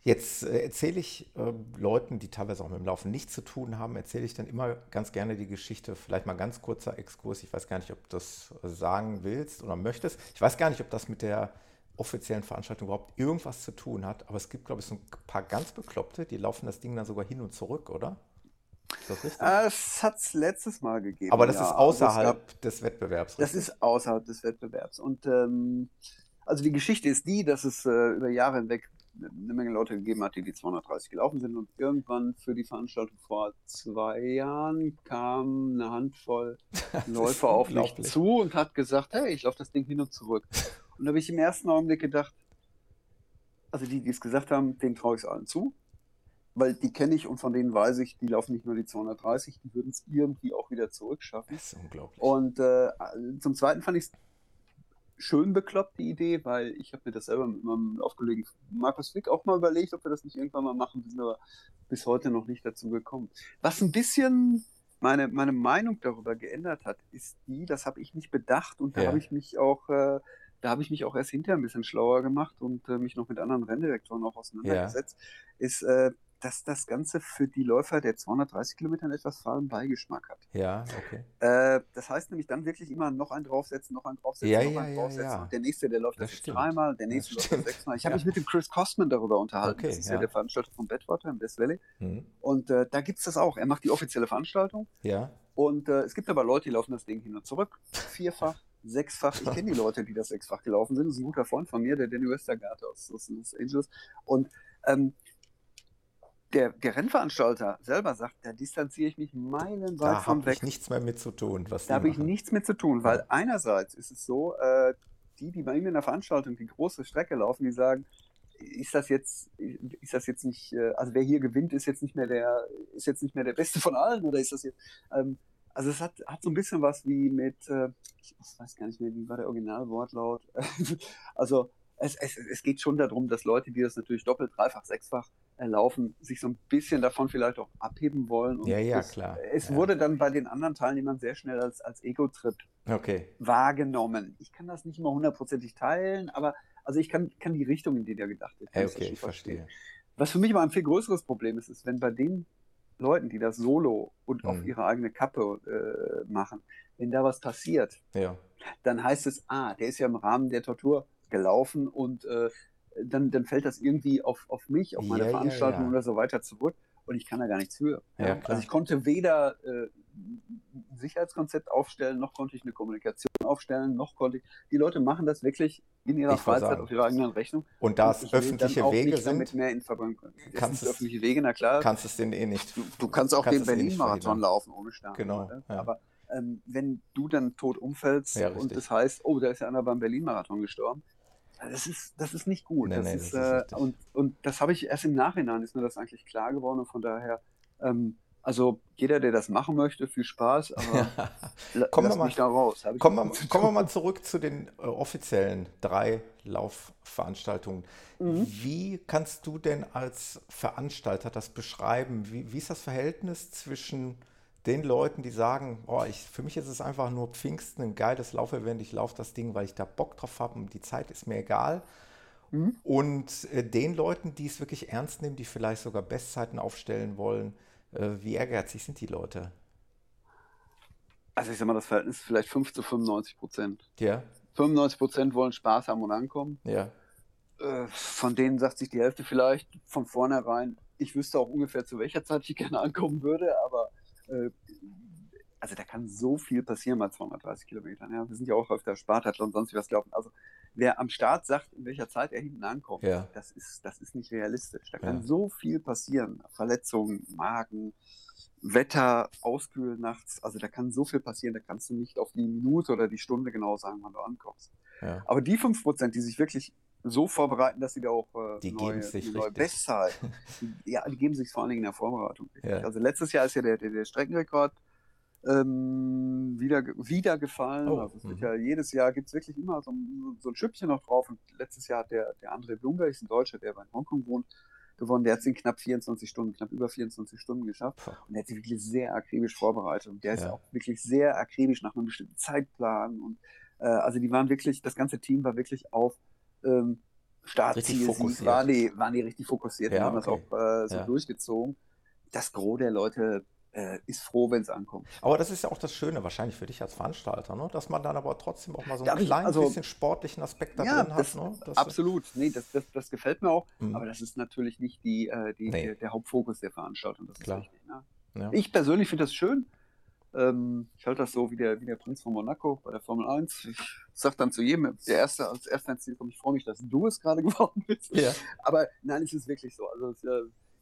Jetzt äh, erzähle ich äh, Leuten, die teilweise auch mit dem Laufen nichts zu tun haben, erzähle ich dann immer ganz gerne die Geschichte, vielleicht mal ganz kurzer Exkurs. Ich weiß gar nicht, ob du das äh, sagen willst oder möchtest. Ich weiß gar nicht, ob das mit der offiziellen Veranstaltung überhaupt irgendwas zu tun hat, aber es gibt, glaube ich, so ein paar ganz Bekloppte, die laufen das Ding dann sogar hin und zurück, oder? Ist das richtig? Das hat es letztes Mal gegeben. aber das ja. ist Also außerhalb gab- des Wettbewerbs. Das richtig? ist außerhalb des Wettbewerbs. Und ähm, also die Geschichte ist die, dass es äh, über Jahre hinweg eine Menge Leute gegeben hat, die die 230 gelaufen sind. Und irgendwann für die Veranstaltung vor zwei Jahren kam eine Handvoll [LAUGHS] Läufer auf mich zu und hat gesagt, hey, ich laufe das Ding hin und zurück. [LAUGHS] Und da habe ich im ersten Augenblick gedacht, also die, die es gesagt haben, denen traue ich es allen zu. Weil die kenne ich und von denen weiß ich, die laufen nicht nur die 230, die würden es irgendwie auch wieder zurückschaffen. Das ist unglaublich. Und äh, zum Zweiten fand ich es schön bekloppt, die Idee, weil ich habe mir das selber mit meinem Laufkollegen Markus Wick auch mal überlegt, ob wir das nicht irgendwann mal machen. Wir sind aber bis heute noch nicht dazu gekommen. Was ein bisschen meine, meine Meinung darüber geändert hat, ist die, das habe ich nicht bedacht und da Ja. habe ich mich auch, äh, da habe ich mich auch erst hinterher ein bisschen schlauer gemacht und äh, mich noch mit anderen Renndirektoren auch auseinandergesetzt, ist, äh, dass das Ganze für die Läufer der 230 Kilometer einen etwas fahlen Beigeschmack hat. ja, okay. Äh, das heißt nämlich dann wirklich immer noch einen draufsetzen, noch einen draufsetzen, Ja, noch ja, einen draufsetzen. ja. Und der nächste, der läuft Das das dreimal, der nächste läuft das sechsmal. Ich habe mich mit dem Chris Costman darüber unterhalten. Okay, das ist ja. der Veranstalter von Badwater im West Valley. Hm. Und äh, da gibt es das auch. Er macht die offizielle Veranstaltung. Ja, Und äh, es gibt aber Leute, die laufen das Ding hin und zurück. Vierfach, [LAUGHS] sechsfach. Ich kenne die Leute, die das sechsfach gelaufen sind. Das ist ein guter Freund von mir, der Danny Westergaard aus, aus Los Angeles. Und ähm, der, der Rennveranstalter selber sagt, da distanziere ich mich meilenweit da von habe weg. ich nichts mehr mit zu tun. Was Da habe ich nichts mit zu tun, weil Ja. einerseits ist es so, äh, die, die bei ihm in der Veranstaltung die große Strecke laufen, die sagen, ist das jetzt, ist das jetzt nicht, äh, also wer hier gewinnt, ist jetzt nicht mehr der, ist jetzt nicht mehr der Beste von allen oder ist das jetzt, ähm, also es hat, hat so ein bisschen was wie mit, äh, ich weiß gar nicht mehr, wie war der Originalwortlaut, [LAUGHS] also es, es, es geht schon darum, dass Leute, die das natürlich doppelt, dreifach, sechsfach laufen, sich so ein bisschen davon vielleicht auch abheben wollen. Und Ja, ja, es, klar. Es Ja. wurde dann bei den anderen Teilnehmern sehr schnell als, als Ego-Trip Okay. wahrgenommen. Ich kann das nicht immer hundertprozentig teilen, aber also ich kann, kann die Richtung, in die der gedacht wird. das okay, ich verstehe. Was für mich aber ein viel größeres Problem ist, ist, wenn bei den Leuten, die das solo und auf Mhm. ihre eigene Kappe äh, machen, wenn da was passiert, Ja. dann heißt es, ah, der ist ja im Rahmen der Tortur gelaufen und äh, dann, dann fällt das irgendwie auf, auf mich, auf meine Ja, ja, Veranstaltung ja. oder so weiter zurück und ich kann da gar nichts für. Ja. Also ich konnte weder äh, ein Sicherheitskonzept aufstellen, noch konnte ich eine Kommunikation aufstellen, noch konnte ich. Die Leute machen das wirklich in ihrer Ich Freizeit sagen. auf ihrer eigenen Rechnung. Und da es öffentliche Wege sind, mehr in Verbindung können. Kannst es- öffentliche Wege, na klar. kannst du es denen eh nicht. Du, du kannst auch kannst den es eh Berlin-Marathon verhindern. laufen ohne Start. Genau, ja. Aber ähm, wenn du dann tot umfällst Ja, und richtig. das heißt, oh, da ist ja einer beim Berlin-Marathon gestorben, das ist, das ist nicht gut. Nee, das nee, ist, das ist äh, und, und das habe ich erst im Nachhinein, ist mir das eigentlich klar geworden. Und von daher, ähm, also jeder, der das machen möchte, viel Spaß, [LAUGHS] aber la- Kommen wir mal- da raus. Kommen zu kommen wir mal zurück zu den äh, offiziellen drei Laufveranstaltungen. Mhm. Wie kannst du denn als Veranstalter das beschreiben? Wie, wie ist das Verhältnis zwischen den Leuten, die sagen, oh, ich, für mich ist es einfach nur Pfingsten, ein geiles Laufevent, ich laufe das Ding, weil ich da Bock drauf habe und die Zeit ist mir egal. Mhm. Und äh, den Leuten, die es wirklich ernst nehmen, die vielleicht sogar Bestzeiten aufstellen wollen, äh, wie ehrgeizig sind die Leute? Also ich sag mal, das Verhältnis ist vielleicht 5 zu 95 Prozent. Ja, 95 Prozent wollen Spaß haben und ankommen. ja, Äh, von denen sagt sich die Hälfte vielleicht von vornherein, ich wüsste auch ungefähr, zu welcher Zeit ich gerne ankommen würde, aber äh, also da kann so viel passieren bei 230 Kilometern. Ja. Wir sind ja auch auf der Spartathlon und sonst was gelaufen. Also wer am Start sagt, in welcher Zeit er hinten ankommt, Ja. das, ist, das ist nicht realistisch. Da Ja. kann so viel passieren. Verletzungen, Magen, Wetter, Auskühlen nachts. Also da kann so viel passieren, da kannst du nicht auf die Minute oder die Stunde genau sagen, wann du ankommst. Ja. Aber die 5%, die sich wirklich so vorbereiten, dass sie da auch äh, Die neue, geben sich neue. Bestzeit, [LAUGHS] ja, die geben sich vor allen Dingen in der Vorbereitung. Ja. Also letztes Jahr ist ja der, der, der Streckenrekord ähm, wieder, wieder gefallen. Oh, Also mhm. ja jedes Jahr gibt es wirklich immer so, ein- so ein Schüppchen noch drauf. Und letztes Jahr hat der, der André Blumberg, ist ein Deutscher, der in Hongkong wohnt, gewonnen. Der hat es in knapp 24 Stunden, knapp über 24 Stunden geschafft. Und der hat sich wirklich sehr akribisch vorbereitet. Und der ist Ja. auch wirklich sehr akribisch nach einem bestimmten Zeitplan. Und äh, also die waren wirklich, das ganze Team war wirklich auf ähm, Startziel, fokussiert. waren die, waren die richtig fokussiert und Ja, haben okay. das auch äh, so Ja. durchgezogen. Das Gros der Leute äh, ist froh, wenn es ankommt. Aber das ist ja auch das Schöne wahrscheinlich für dich als Veranstalter, ne? dass man dann aber trotzdem auch mal so einen Darf ich- kleinen also- bisschen sportlichen Aspekt da Ja, drin das, hat. Ne? Das- absolut. Nee, das, das, das gefällt mir auch. Mhm. Aber das ist natürlich nicht die, äh, die, Nee. der, der Hauptfokus der Veranstaltung. Das Klar. richtig. Ne? Ja. Ich persönlich finde das schön. Ähm, ich halte das so wie der, wie der Prinz von Monaco bei der Formel 1. Ich sage dann zu jedem, der Erste als Erster ins Ziel kommt, ich freue mich, dass du es gerade [LAUGHS] geworden bist. Ja. Aber nein, es ist wirklich so. Also es,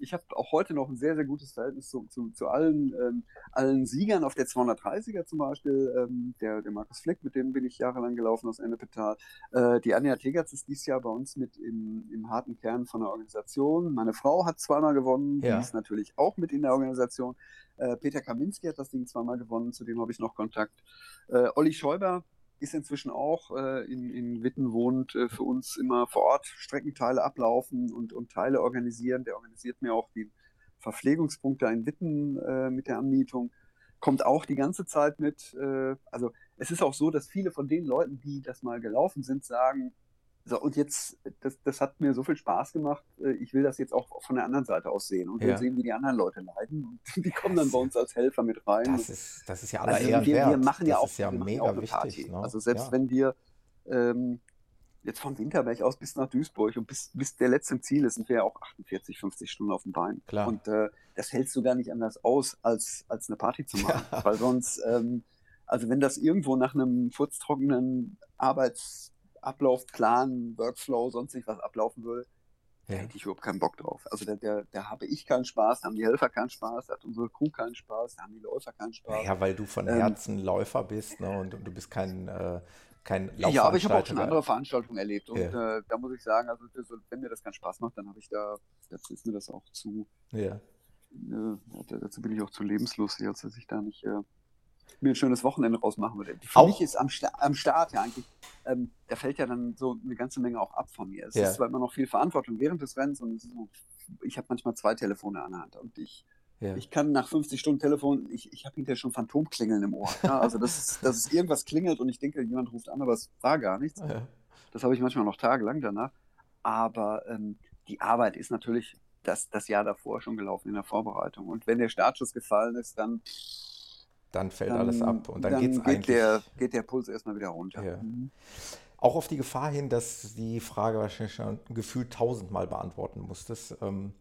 ich habe auch heute noch ein sehr, sehr gutes Verhältnis zu, zu, zu allen, ähm, allen Siegern auf der 230er zum Beispiel. Ähm, der, der Markus Fleck, mit dem bin ich jahrelang gelaufen aus Ennepetal. Äh, die Anja Tegerz ist dieses Jahr bei uns mit im, im harten Kern von der Organisation. Meine Frau hat zweimal gewonnen, Ja. die ist natürlich auch mit in der Organisation. Äh, Peter Kaminski hat das Ding zweimal gewonnen, zu dem habe ich noch Kontakt. Äh, Olli Schäuber ist inzwischen auch äh, in, in Witten wohnt, äh, für uns immer vor Ort Streckenteile ablaufen und, und Teile organisieren. Der organisiert mir auch die Verpflegungspunkt da in Witten äh, mit der Anmietung. Kommt auch die ganze Zeit mit. Äh, also es ist auch so, dass viele von den Leuten, die das mal gelaufen sind, sagen, so, und jetzt, das, das hat mir so viel Spaß gemacht, äh, ich will das jetzt auch von der anderen Seite aus sehen und Ja. sehen, wie die anderen Leute leiden. Und [LAUGHS] die kommen dann bei uns als Helfer mit rein. Das ist, das ist ja aller Also wir, wir machen ja das auch, ist ja machen mega auch eine wichtig. Party. Ne? Also selbst ja. wenn wir ähm, jetzt von Winterberg aus bis nach Duisburg und bis, bis der letzte Ziel ist, sind wir ja auch 48, 50 Stunden auf dem Bein. Klar. Und äh, das hältst du gar nicht anders aus, als, als eine Party zu machen. Weil sonst, ähm, also wenn das irgendwo nach einem furztrockenen Arbeitsablauf, Plan, Workflow, sonst nicht was ablaufen würde, da Ja. hätte ich überhaupt keinen Bock drauf. Also da, da, da habe ich keinen Spaß, da haben die Helfer keinen Spaß, da hat unsere Crew keinen Spaß, da haben die Läufer keinen Spaß. Ja, weil du von Ähm, Herzen Läufer bist ne? und, und du bist kein, äh, kein Ja, aber ich habe auch schon Laufveranstalter. andere Veranstaltungen erlebt und Ja. äh, da muss ich sagen, also das, wenn mir das keinen Spaß macht, dann habe ich da, dazu ist mir das auch zu, Ja. äh, dazu bin ich auch zu lebenslustig, als dass ich da nicht äh, mir ein schönes Wochenende rausmachen würde. Für Auch- mich ist am, Sta am Start ja eigentlich, ähm, da fällt ja dann so eine ganze Menge auch ab von mir. Es Ja. ist zwar immer noch viel Verantwortung während des Rennens und so, ich habe manchmal zwei Telefone an der Hand und ich Ja. ich kann nach 50 Stunden Telefon, ich, ich habe hinterher schon Phantomklingeln im Ohr. Ja, also das ist, dass es irgendwas klingelt und ich denke, jemand ruft an, aber es war gar nichts. Das habe ich manchmal noch tagelang danach. Aber ähm, die Arbeit ist natürlich das, das Jahr davor schon gelaufen in der Vorbereitung. Und wenn der Startschuss gefallen ist, dann, Dann fällt dann, alles ab und dann, dann geht's geht, eigentlich. der, geht der Puls erstmal wieder runter. Ja. Mhm. Auch auf die Gefahr hin, dass die Frage wahrscheinlich schon gefühlt tausendmal beantworten musstest. Ähm,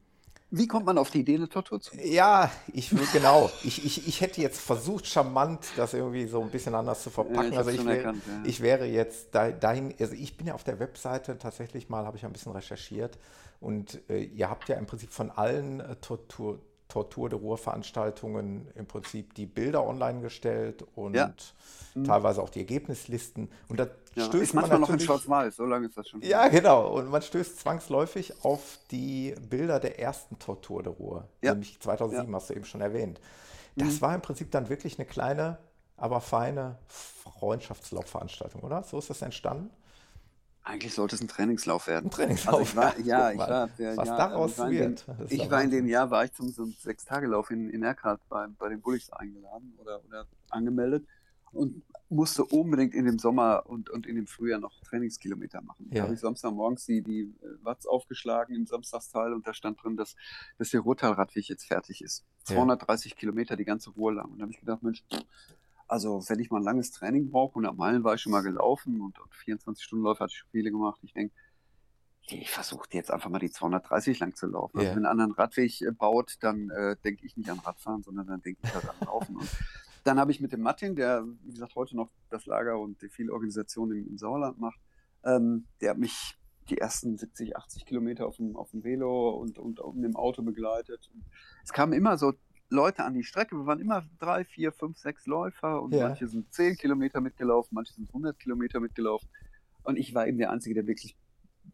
Wie kommt man auf die Idee, eine Tortur zu ja, ich will genau. Ich, ich, ich hätte jetzt versucht, charmant das irgendwie so ein bisschen anders zu verpacken. ich also ich wäre, erkannt, ja. ich wäre jetzt da, dahin, also ich bin ja auf der Webseite tatsächlich mal, habe ich ein bisschen recherchiert und äh, ihr habt ja im Prinzip von allen äh, Tortur, Tortur de Ruhr Veranstaltungen im Prinzip die Bilder online gestellt und Ja. Mhm. teilweise auch die Ergebnislisten und da Ja, stößt ist man manchmal noch in natürlich- Schwarz-Weiß, so lange ist das schon. ja, genau. Und man stößt zwangsläufig auf die Bilder der ersten Tortur de Ruhr. Ja. Nämlich 2007, hast du eben schon erwähnt. Das war im Prinzip dann wirklich eine kleine, aber feine Freundschaftslaufveranstaltung, oder? So ist das entstanden? Eigentlich sollte es ein Trainingslauf werden. Ein Trainingslauf, Also ich war, ja, ja, ich war, der, was ja, daraus ich war in wird. Dem, ich ja war in dem. Jahr, war ich zum so einem Sechstagelauf in, in Erkrath bei, bei den Bullies eingeladen oder, oder angemeldet und musste unbedingt in dem Sommer und, und in dem Frühjahr noch Trainingskilometer machen. Da Ja. habe ich Samstagmorgens die, die äh, Watts aufgeschlagen im Samstagsteil und da stand drin, dass, dass der Ruhrtalradweg jetzt fertig ist. Ja. 230 Kilometer die ganze Ruhr lang. Und da habe ich gedacht, Mensch, also wenn ich mal ein langes Training brauche, 100 Meilen war ich schon mal gelaufen und, und 24 Stunden Läufe hatte ich schon viele gemacht. Ich denke, ich versuche jetzt einfach mal die 230 lang zu laufen. Also Ja. wenn einer einen Radweg äh, baut, dann äh, denke ich nicht an Radfahren, sondern dann denke ich halt an Laufen. Und dann habe ich mit dem Martin, der, wie gesagt, heute noch das Lager und die viele Organisationen im, im Sauerland macht, ähm, der hat mich die ersten 70, 80 Kilometer auf dem, auf dem Velo und, und, und dem Auto begleitet. Und es kamen immer so Leute an die Strecke. Wir waren immer drei, vier, fünf, sechs Läufer und ja. manche sind 10 Kilometer mitgelaufen, manche sind 100 Kilometer mitgelaufen. Und ich war eben der Einzige, der wirklich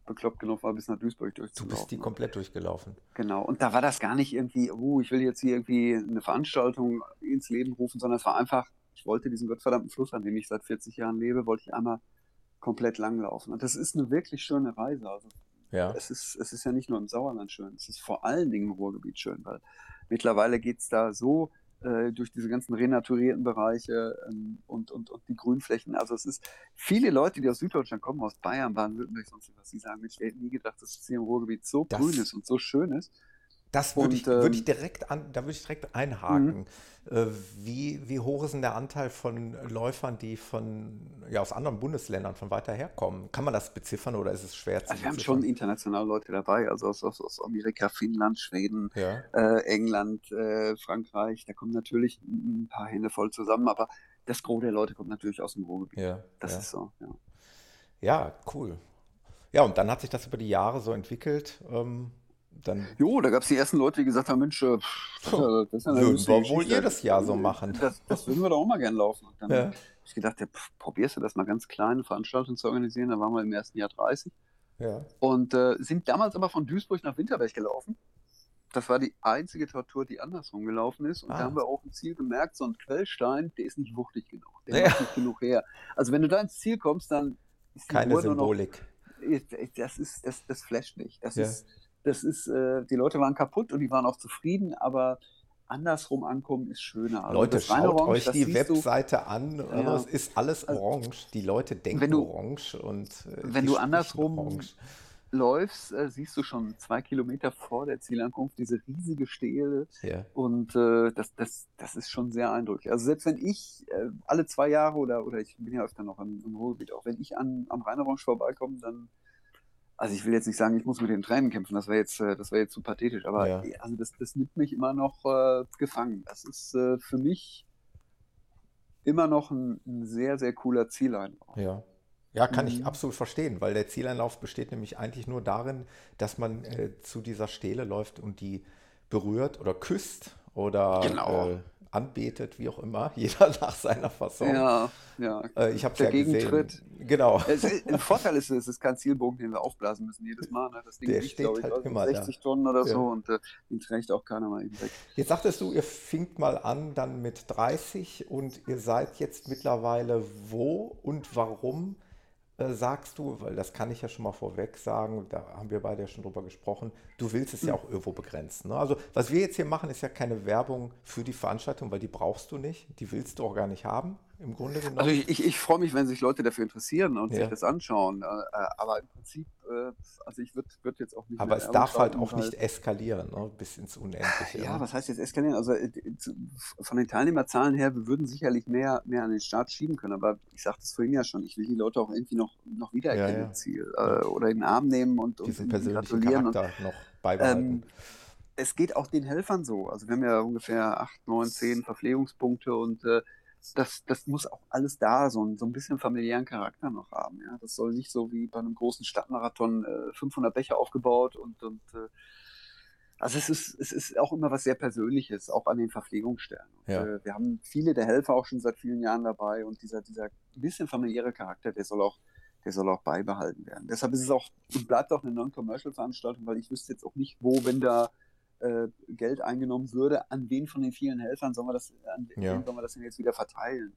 bekloppt genug war, bis nach Duisburg durchzulaufen. Du bist die komplett durchgelaufen. Genau. Und da war das gar nicht irgendwie, oh, ich will jetzt hier irgendwie eine Veranstaltung ins Leben rufen, sondern es war einfach, ich wollte diesen gottverdammten Fluss, an dem ich seit 40 Jahren lebe, wollte ich einmal komplett langlaufen. Und das ist eine wirklich schöne Reise. Also ja. es, ist, es ist ja nicht nur im Sauerland schön, es ist vor allen Dingen im Ruhrgebiet schön, weil mittlerweile geht es da so äh, durch diese ganzen renaturierten Bereiche ähm, und, und, und die Grünflächen. Also es ist viele Leute, die aus Süddeutschland kommen, aus Bayern, Baden-Württemberg, sonst was, die sagen, ich hätte nie gedacht, dass es hier im Ruhrgebiet so das, grün ist und so schön ist. Das würde ich, würd ich ähm, direkt an, da würde ich direkt einhaken. Mhm. Äh, wie, wie hoch ist denn der Anteil von Läufern, die von ja, aus anderen Bundesländern von weiter herkommen? Kann man das beziffern oder ist es schwer zu also Wir haben schon international Leute dabei, also aus, aus, aus Amerika, Finnland, Schweden, ja. äh, England, äh, Frankreich. Da kommen natürlich ein paar Hände voll zusammen, aber das Gros der Leute kommt natürlich aus dem Ruhrgebiet. Ja, das ja. ist so, ja. Ja, cool. Ja, und dann hat sich das über die Jahre so entwickelt. Ähm, dann. Jo, da gab es die ersten Leute, die gesagt haben: Mensch, äh, das ist ja eine Würden wir wohl jedes Jahr so machen. Das, das würden wir doch auch mal gern laufen. Und dann ja. habe ich gedacht: ja, pff, probierst du das mal ganz kleine Veranstaltungen zu organisieren? Da waren wir im ersten Jahr 30. Ja. Und äh, sind damals aber von Duisburg nach Winterberg gelaufen. Das war die einzige Tortur, die andersrum gelaufen ist. Und ah. da haben wir auch ein Ziel gemerkt: so ein Quellstein, der ist nicht wuchtig genug. Der ja. macht nicht genug her. Also, wenn du da ins Ziel kommst, dann ist die Keine Uhr Symbolik. Noch, das, ist, das, das flasht nicht. Das ja. ist das ist, äh, die Leute waren kaputt und die waren auch zufrieden, aber andersrum ankommen ist schöner. Also Leute, schaut Orange, euch die Webseite du, an. Ja. Es ist alles also orange. Die Leute denken du, orange und äh, wenn du andersrum orange. läufst, äh, siehst du schon zwei Kilometer vor der Zielankunft diese riesige Stele ja. und äh, das, das, das ist schon sehr eindrücklich. Also selbst wenn ich äh, alle zwei Jahre oder, oder ich bin ja öfter noch im, im Ruhrgebiet, auch wenn ich an, am Rheinerange vorbeikomme, dann also ich will jetzt nicht sagen, ich muss mit den Tränen kämpfen, das wäre jetzt, äh, das wäre jetzt zu pathetisch, aber ja. also das, das nimmt mich immer noch äh, gefangen. Das ist äh, für mich immer noch ein, ein, sehr, sehr cooler Zieleinlauf. Ja. Ja, kann mhm. ich absolut verstehen, weil der Zieleinlauf besteht nämlich eigentlich nur darin, dass man äh, zu dieser Stele läuft und die berührt oder küsst oder genau. äh, anbetet, wie auch immer, [LAUGHS] jeder nach seiner Fassung. Ja, ja. Äh, ich habe ja Gegentritt. Gesehen. Genau. Es, ein Vorteil ist, es ist kein Zielbogen, den wir aufblasen müssen jedes Mal. Ne? Das Ding Der wiegt, steht ich, halt immer 60 da. Tonnen oder ja. so und äh, den trägt auch keiner mal eben weg. Jetzt sagtest du, ihr fingt mal an dann mit 30 und ihr seid jetzt mittlerweile wo und warum äh, sagst du, weil das kann ich ja schon mal vorweg sagen, da haben wir beide ja schon drüber gesprochen, du willst es ja hm. auch irgendwo begrenzen. Ne? Also was wir jetzt hier machen, ist ja keine Werbung für die Veranstaltung, weil die brauchst du nicht, die willst du auch gar nicht haben im Grunde genommen. Also ich, ich, ich freue mich, wenn sich Leute dafür interessieren und ja. sich das anschauen. Äh, aber im Prinzip, äh, also ich würde würd jetzt auch nicht. Aber es darf halt auch nicht eskalieren, ne? bis ins Unendliche. Ja, ne? was heißt jetzt eskalieren? Also äh, von den Teilnehmerzahlen her, wir würden sicherlich mehr, mehr an den Start schieben können. Aber ich sagte es vorhin ja schon, ich will die Leute auch irgendwie noch, noch wiedererkennen ja, ja. Ziel äh, oder in den Arm nehmen und, Diesen und persönlichen Charakter und, noch beibehalten. Ähm, es geht auch den Helfern so. Also wir haben ja ungefähr acht, neun, zehn Verpflegungspunkte und äh, das, das muss auch alles da so, ein, so ein bisschen familiären Charakter noch haben. Ja? Das soll nicht so wie bei einem großen Stadtmarathon äh, 500 Becher aufgebaut und, und äh, also es ist, es ist auch immer was sehr Persönliches, auch an den Verpflegungsstellen. Ja. Äh, wir haben viele der Helfer auch schon seit vielen Jahren dabei und dieser, dieser bisschen familiäre Charakter, der soll auch, der soll auch beibehalten werden. Deshalb ist es auch und bleibt auch eine Non-Commercial-Veranstaltung, weil ich wüsste jetzt auch nicht, wo, wenn da äh, Geld eingenommen würde, an wen von den vielen Helfern sollen wir das, an ja. wen sollen wir das denn jetzt wieder verteilen?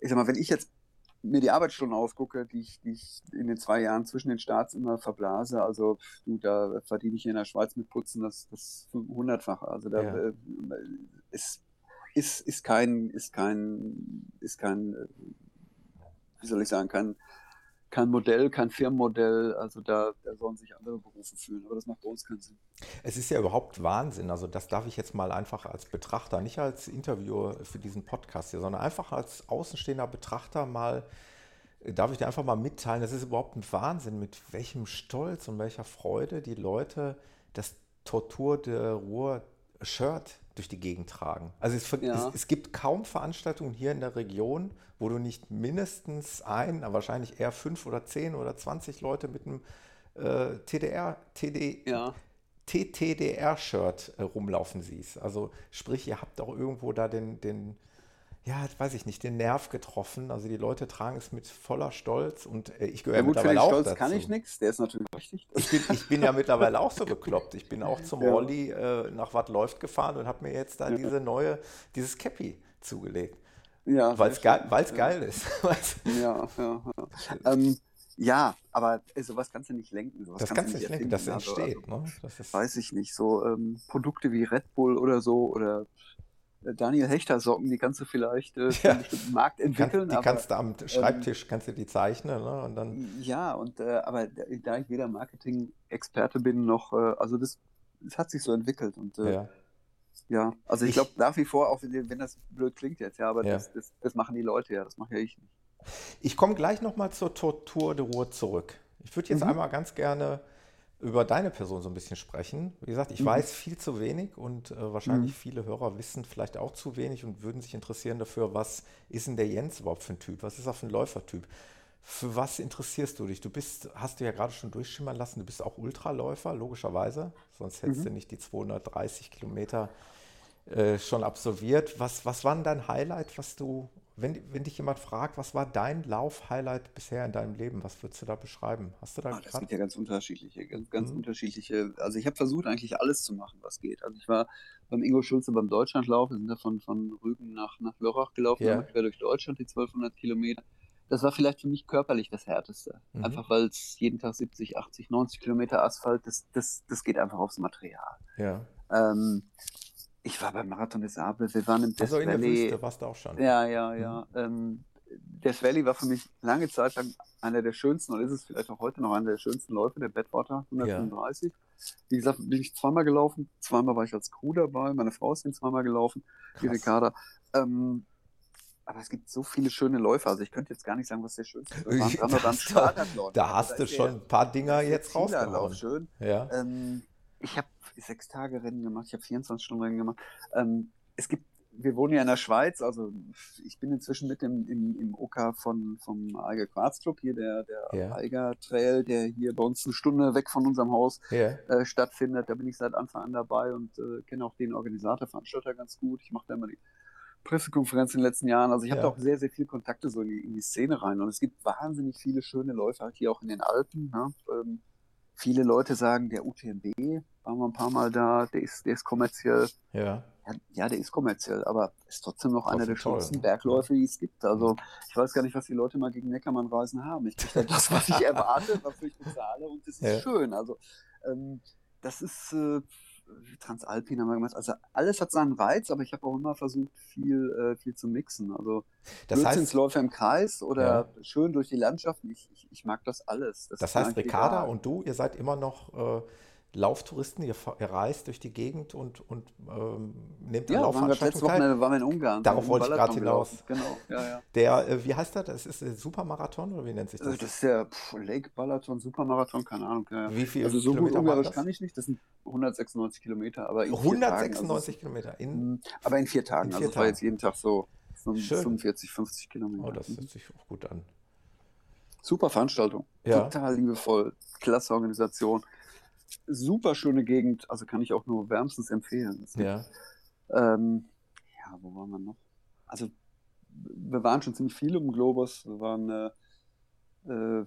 Ich sag mal, wenn ich jetzt mir die Arbeitsstunden ausgucke, die ich, die ich in den zwei Jahren zwischen den Staats immer verblase, also du, da verdiene ich hier in der Schweiz mit Putzen das, das hundertfache. Also da ja. äh, ist, ist, ist kein, ist kein, ist kein, äh, wie soll ich sagen, kein, kein Modell, kein Firmenmodell. Also da, da sollen sich andere Berufe fühlen. Aber das macht bei uns keinen Sinn. Es ist ja überhaupt Wahnsinn. Also das darf ich jetzt mal einfach als Betrachter, nicht als Interviewer für diesen Podcast hier, sondern einfach als außenstehender Betrachter mal, darf ich dir einfach mal mitteilen, das ist überhaupt ein Wahnsinn, mit welchem Stolz und welcher Freude die Leute das Tortur de Ruhr Shirt durch die Gegend tragen. Also es, Ja. es, es gibt kaum Veranstaltungen hier in der Region, wo du nicht mindestens ein, aber wahrscheinlich eher fünf oder zehn oder 20 Leute mit einem äh, TDR, TD, Ja. TTDR-Shirt äh, rumlaufen siehst. Also sprich, ihr habt auch irgendwo da den, den, ja, weiß ich nicht, den Nerv getroffen. Also die Leute tragen es mit voller Stolz und äh, ich gehöre Ja gut, für mittlerweile den auch Stolz dazu. kann ich nichts, der ist natürlich richtig. Ich bin, ich bin ja [LAUGHS] mittlerweile auch so bekloppt. Ich bin auch zum Ja. Rolli äh, nach Wat läuft gefahren und habe mir jetzt da Ja. diese neue, dieses Cappy zugelegt. Ja, Weil es weil's Ja. geil ist. [LAUGHS] Ja, ja, ja. Ähm, ja, aber äh, sowas kannst du nicht lenken. Das kannst kannst du nicht lenken, das Also, entsteht. Also, Ne? Das weiß ich nicht, so ähm, Produkte wie Red Bull oder so oder Daniel Hechter Socken, die kannst du vielleicht äh, für Ja. einen bestimmten Markt entwickeln. die aber, kannst du am Schreibtisch kannst du die zeichnen ne? und dann ja, und äh, aber da ich weder Marketing-Experte bin noch, äh, also das, das hat sich so entwickelt und äh, ja. ja, also ich, Ich- glaube nach wie vor, auch wenn, das blöd klingt jetzt, ja, aber Ja. Das, das, das machen die Leute ja, das mache ja ich nicht. Ich komme gleich nochmal zur Tour, Tour de Ruhr zurück. Ich würde jetzt Mhm. einmal ganz gerne über deine Person so ein bisschen sprechen. Wie gesagt, ich Mhm. weiß viel zu wenig und äh, wahrscheinlich Mhm. viele Hörer wissen vielleicht auch zu wenig und würden sich interessieren dafür, was ist denn der Jens überhaupt für ein Typ? Was ist er für ein Läufertyp? Für was interessierst du dich? Du bist, hast du ja gerade schon durchschimmern lassen, du bist auch Ultraläufer, logischerweise. Sonst hättest Mhm. du nicht die 230 Kilometer äh, schon absolviert. Was, was war denn dein Highlight, was du, wenn, wenn dich jemand fragt, was war dein Lauf-Highlight bisher in deinem Leben? Was würdest du da beschreiben? Hast du da Ah, das gibt ja ganz unterschiedliche, ganz, ganz Mhm. unterschiedliche. Also ich habe versucht, eigentlich alles zu machen, was geht. Also ich war beim Ingo Schulze beim Deutschlandlauf, wir sind da von, von Rügen nach, nach Lörrach gelaufen, Ja. einmal quer durch Deutschland, die 1200 Kilometer. Das war vielleicht für mich körperlich das Härteste. Mhm. Einfach weil es jeden Tag 70, 80, 90 Kilometer Asphalt, das, das, das geht einfach aufs Material. Ja. Ähm, ich war beim Marathon des Sable, wir waren im Death Also in der Valley. Wüste warst du auch schon. Ja, ja, ja. Ähm, Death Valley war für mich lange Zeit lang einer der schönsten, und ist es vielleicht auch heute noch einer der schönsten Läufe, der Badwater 135. Wie gesagt, bin ich zweimal gelaufen. Zweimal war ich als Crew dabei. Meine Frau ist den zweimal gelaufen, die. Ricarda. Ähm, aber es gibt so viele schöne Läufe. Also ich könnte jetzt gar nicht sagen, was der schönste [LAUGHS] ist. Da Spartathlon. Da Also hast du der- schon ein paar Dinger der jetzt rausgehauen. schön. Ja. Ähm, ich habe sechs Tage Rennen gemacht, ich habe 24 Stunden Rennen gemacht. Ähm, es gibt, wir wohnen ja in der Schweiz, also ich bin inzwischen mit im, im, im OK von, vom Eiger Quarzclub, hier der, der Ja. Eiger Trail, der hier bei uns eine Stunde weg von unserem Haus Ja. äh, stattfindet. Da bin ich seit Anfang an dabei und äh, kenne auch den Organisator, Veranstalter ganz gut. Ich mache da immer die Pressekonferenz in den letzten Jahren. Also ich habe Ja. da auch sehr, sehr viel Kontakte so in die, in die Szene rein. Und es gibt wahnsinnig viele schöne Läufer, hier auch in den Alpen. Ne? Ähm, viele Leute sagen, der UTMB, waren wir ein paar Mal da, der ist, der ist kommerziell. Ja. Ja, der ist kommerziell, aber ist trotzdem noch einer der toll, schönsten ne? Bergläufe, die es gibt. Also ich weiß gar nicht, was die Leute mal gegen Neckermann-Reisen haben. Ich kriege [LAUGHS] das, was ich erwarte, wofür ich bezahle und das ist Ja. schön. Also ähm, das ist äh, Transalpin haben wir gemacht. Also alles hat seinen Reiz, aber ich habe auch immer versucht, viel, äh, viel zu mixen. Also Das heißt, Blödsinnsläufe im Kreis oder schön durch die Landschaften. Ich, ich, ich mag das alles. das ist heißt, Ricarda egal. und du, ihr seid immer noch äh, Lauftouristen, ihr, ihr reist durch die Gegend und, und ähm, nehmt an Ja, Laufveranstaltungen teil. Wochenende waren wir in Ungarn. Darauf wollte ich gerade hinaus. Genau, ja, ja. Der, äh, wie heißt das? Das ist der Supermarathon oder wie nennt sich das? Das ist der pff, Lake Balaton Supermarathon, keine Ahnung. Ja, ja. Wie viel Also so gut Kilometer waren Ungarisch kann ich nicht, das sind 196 Kilometer, aber in vier Tagen. 196 Kilometer. In, Also, es- aber in vier Tagen. In also vier es war jetzt jeden Tag so fünf- Schön. 45, 50 Kilometer. oh, das hört sich auch gut an. Super Veranstaltung. Total liebevoll. Klasse Organisation. Super schöne Gegend. Also kann ich auch nur wärmstens empfehlen. Ja. ähm, ja, wo waren wir noch? Also wir waren schon ziemlich viel um Globus. Wir waren äh, äh,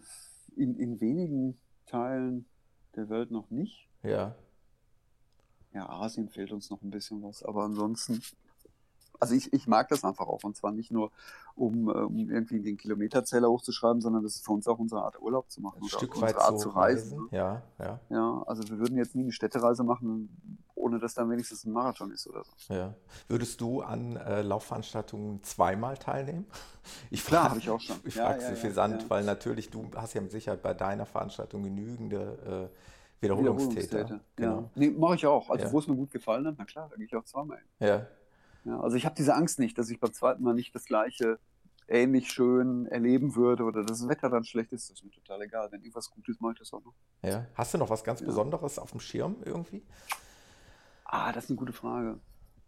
in, in wenigen Teilen der Welt noch nicht. Ja. Ja, Asien fehlt uns noch ein bisschen was, aber ansonsten, also ich, ich mag das einfach auch. Und zwar nicht nur, um, um irgendwie den Kilometerzähler hochzuschreiben, sondern das ist für uns auch unsere Art, Urlaub zu machen. Ein Stück unsere weit Art zu zu reisen. reisen. Ja, ja, Ja, also wir würden jetzt nie eine Städtereise machen, ohne dass dann wenigstens ein Marathon ist oder so. ja. Würdest du an äh, Laufveranstaltungen zweimal teilnehmen? [LAUGHS] Ich Klar, frag- habe ich auch schon. Ich Ja, frage ja, Sie ja, Sand, weil natürlich du hast ja mit Sicherheit bei deiner Veranstaltung genügende äh, Wiederholungstäter. Ja. Genau. Nee, mache ich auch. Also wo es mir gut gefallen hat, na klar, da gehe ich auch zweimal hin. Ja. Ja, also ich habe diese Angst nicht, dass ich beim zweiten Mal nicht das gleiche ähnlich schön erleben würde oder dass das Wetter dann schlecht ist. Das ist mir total egal. Wenn irgendwas gut ist, mache ich das auch noch. ja. Hast du noch was ganz Ja. Besonderes auf dem Schirm irgendwie? Ah, das ist eine gute Frage.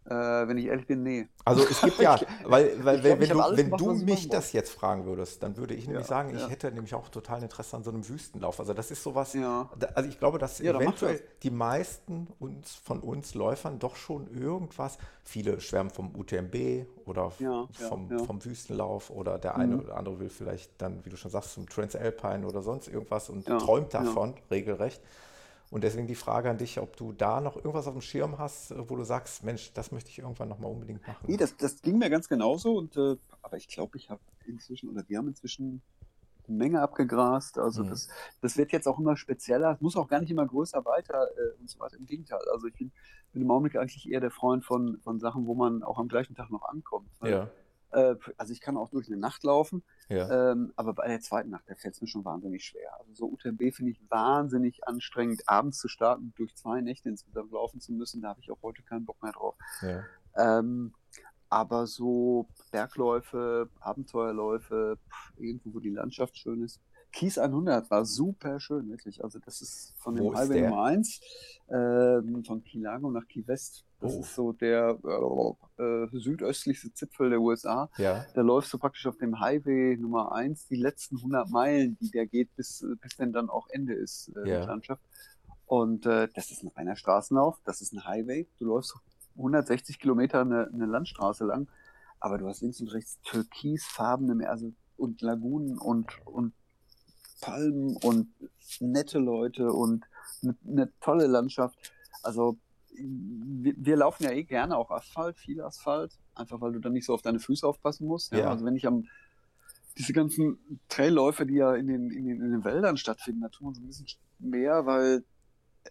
Äh, wenn ich ehrlich bin, nee. Also es gibt ja, [LAUGHS] weil, weil glaub, wenn, du, wenn gemacht, du mich das jetzt fragen würdest, dann würde ich nämlich Ja, sagen, ich ja. hätte nämlich auch total Interesse an so einem Wüstenlauf. Also das ist sowas, Ja. da- also ich glaube, dass Ja, eventuell das. die meisten uns, von uns Läufern doch schon irgendwas, viele schwärmen vom UTMB oder vom. Mhm. vom Wüstenlauf oder der eine oder andere will vielleicht dann, wie du schon sagst, zum Transalpine oder sonst irgendwas und träumt davon, regelrecht. Und deswegen die Frage an dich, ob du da noch irgendwas auf dem Schirm hast, wo du sagst, Mensch, das möchte ich irgendwann nochmal unbedingt machen. Nee, das, das ging mir ganz genauso. Und, äh, aber ich glaube, ich habe inzwischen, oder wir haben inzwischen eine Menge abgegrast. Also Mhm. das, das wird jetzt auch immer spezieller. Es muss auch gar nicht immer größer, weiter äh, und so weiter. Im Gegenteil. Also ich bin, bin im Augenblick eigentlich eher der Freund von, von Sachen, wo man auch am gleichen Tag noch ankommt. Ja, äh, also ich kann auch durch eine Nacht laufen, ja. ähm, aber bei der zweiten Nacht, da fällt es mir schon wahnsinnig schwer. Also so UTMB finde ich wahnsinnig anstrengend, abends zu starten, durch zwei Nächte insgesamt laufen zu müssen. Da habe ich auch heute keinen Bock mehr drauf. ja. Ähm, aber so Bergläufe, Abenteuerläufe, pff, irgendwo, wo die Landschaft schön ist. Kies 100 war super schön, wirklich. Also das ist von dem Wo Highway? Nummer 1, ähm, von Key Largo nach Key West. Das Oh. ist so der äh, äh, südöstlichste Zipfel der USA. Ja, Da läufst du praktisch auf dem Highway Nummer 1 die letzten 100 Meilen, die der geht, bis, bis dann dann auch Ende ist äh, Ja. die Landschaft. Und äh, das ist ein reiner Straßenlauf, das ist ein Highway. Du läufst 160 Kilometer eine, eine Landstraße lang, aber du hast links und rechts türkisfarbene Meer also, und Lagunen und, und Palmen und nette Leute und eine, tolle Landschaft. Also wir, wir laufen ja eh gerne auch Asphalt, viel Asphalt, einfach weil du dann nicht so auf deine Füße aufpassen musst. Ja? Ja. Also wenn ich am diese ganzen Trailläufe, die ja in den, in, den, in den Wäldern stattfinden, da tun wir uns ein bisschen mehr, weil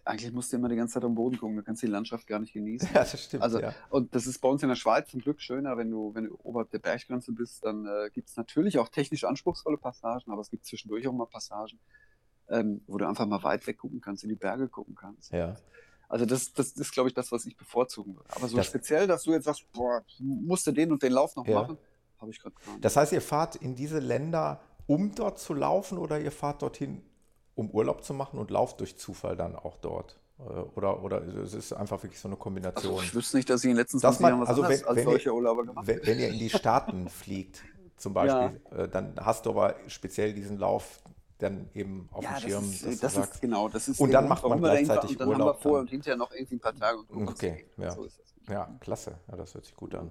eigentlich musst du immer die ganze Zeit am Boden gucken, du kannst die Landschaft gar nicht genießen. [LAUGHS] ja, das stimmt. Also, ja. Und das ist bei uns in der Schweiz zum Glück schöner, wenn du, wenn du oberhalb der Berggrenze bist, dann äh, gibt es natürlich auch technisch anspruchsvolle Passagen, aber es gibt zwischendurch auch mal Passagen, ähm, wo du einfach mal weit weg gucken kannst, in die Berge gucken kannst. ja. Also das, das ist, glaube ich, das, was ich bevorzugen würde. Aber so Das- speziell, dass du jetzt sagst, boah, musst du den und den Lauf noch Ja. machen, habe ich gerade gar nicht. Das heißt, ihr fahrt in diese Länder, um dort zu laufen oder ihr fahrt dorthin, um Urlaub zu machen und lauft durch Zufall dann auch dort? Äh, Oder, oder es ist einfach wirklich so eine also, Kombination. ich wüsste nicht, dass ich in den letzten Dass 20 man- Jahren was also wenn- als solche Urlauber gemacht wenn, wenn ihr in die Staaten [LAUGHS] fliegt, zum Beispiel, äh, dann hast du aber speziell diesen Lauf dann eben auf ja, dem Schirm. das, ist, das sagst, ist genau, das ist Und der dann macht man gleichzeitig und dann haben wir Urlaub vorher und hinterher noch irgendwie ein paar Tage und Okay, ja. So ist das. Ja, klasse. Ja, das hört sich gut an.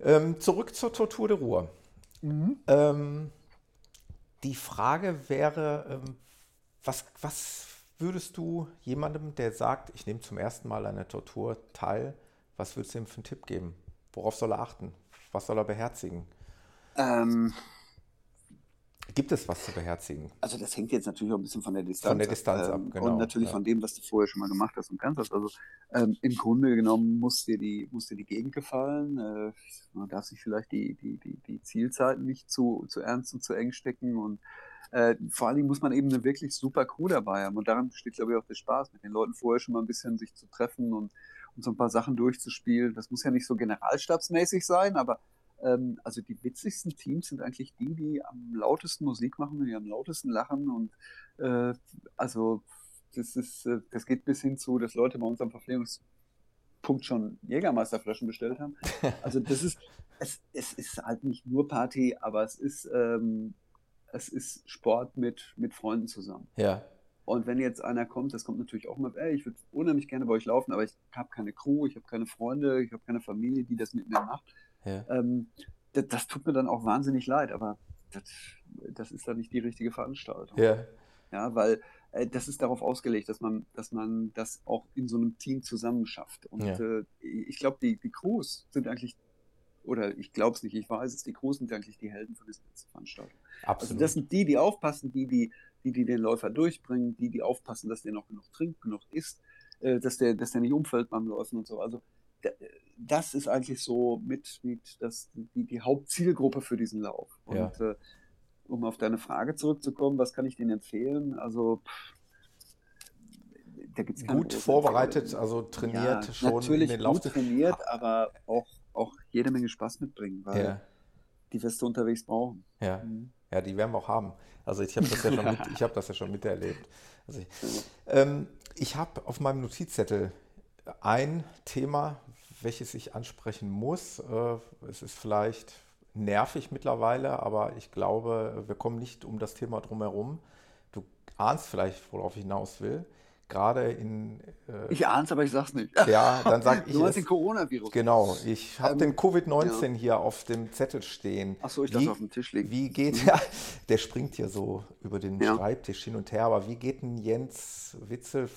Ähm, zurück zur Tortur de Ruhr. Mhm. Ähm, die Frage wäre, ähm, was, was würdest du jemandem, der sagt, ich nehme zum ersten Mal an der Tortur teil, was würdest du ihm für einen Tipp geben? Worauf soll er achten? Was soll er beherzigen? Ähm, Gibt es was zu beherzigen? Also das hängt jetzt natürlich auch ein bisschen von der Distanz, Von der Distanz ab, ähm, genau, Und natürlich ja. von dem, was du vorher schon mal gemacht hast und kannst. hast. Also ähm, im Grunde genommen muss dir die, muss dir die Gegend gefallen. Äh, man darf sich vielleicht die, die, die, die Zielzeiten nicht zu, zu ernst und zu eng stecken. Und äh, vor allen Dingen muss man eben eine wirklich super Crew dabei haben. Und daran besteht, glaube ich, auch der Spaß, mit den Leuten vorher schon mal ein bisschen sich zu treffen und, und so ein paar Sachen durchzuspielen. Das muss ja nicht so generalstabsmäßig sein, aber ähm, also die witzigsten Teams sind eigentlich die, die am lautesten Musik machen und die am lautesten lachen. Und äh, also das ist, äh, das geht bis hin zu, dass Leute bei uns am Verpflegungspunkt schon Jägermeisterflaschen bestellt haben. [LAUGHS] Also das ist, es, es ist halt nicht nur Party, aber es ist, ähm, es ist Sport mit, mit Freunden zusammen. Ja, Und wenn jetzt einer kommt, das kommt natürlich auch mal, ey, ich würde unheimlich gerne bei euch laufen, aber ich habe keine Crew, ich habe keine Freunde, ich habe keine Familie, die das mit mir macht. Ja. Ähm, das, das tut mir dann auch wahnsinnig leid, aber das, das ist dann nicht die richtige Veranstaltung. ja. Ja, weil äh, das ist darauf ausgelegt, dass man, dass man das auch in so einem Team zusammen schafft. Und Ja. äh, ich glaube, die, die Crews sind eigentlich, oder ich glaube es nicht, ich weiß es, die Crews sind eigentlich die Helden von dieser ganzen Veranstaltung. Also Absolut. das sind die, die aufpassen, die, die, die, die den Läufer durchbringen, die, die aufpassen, dass der noch genug trinkt, genug isst, äh, dass der, dass der nicht umfällt beim Läufen und so. Also das ist eigentlich so mit, mit das, die, die Hauptzielgruppe für diesen Lauf. Und Ja. äh, um auf deine Frage zurückzukommen, was kann ich denen empfehlen? Also pff, da gibt's keine Gut vorbereitet, Empfehlung. also trainiert ja, schon natürlich in den gut Lauf. trainiert, aber auch, auch jede Menge Spaß mitbringen, weil Ja, die wirst du unterwegs brauchen. ja. Mhm. Ja, die werden wir auch haben. Also ich habe das ja schon mit, [LAUGHS] ich habe das ja schon miterlebt. Also ich, ähm, ich habe auf meinem Notizzettel ein Thema, welches ich ansprechen muss. Äh, es ist vielleicht nervig mittlerweile, aber ich glaube, wir kommen nicht um das Thema drumherum. Du ahnst vielleicht, worauf ich hinaus will. Gerade in. Äh, ich ahn's, aber ich sag's nicht. Ja, dann sag [LAUGHS] ich. Du hast den Coronavirus. Genau, ich habe ähm, den Covid-19 ja. hier auf dem Zettel stehen. Achso, ich dachte auf dem Tisch liegen. Wie geht, mhm. ja, [LAUGHS] der springt hier so über den ja. Schreibtisch hin und her, aber wie geht denn Jens Witzel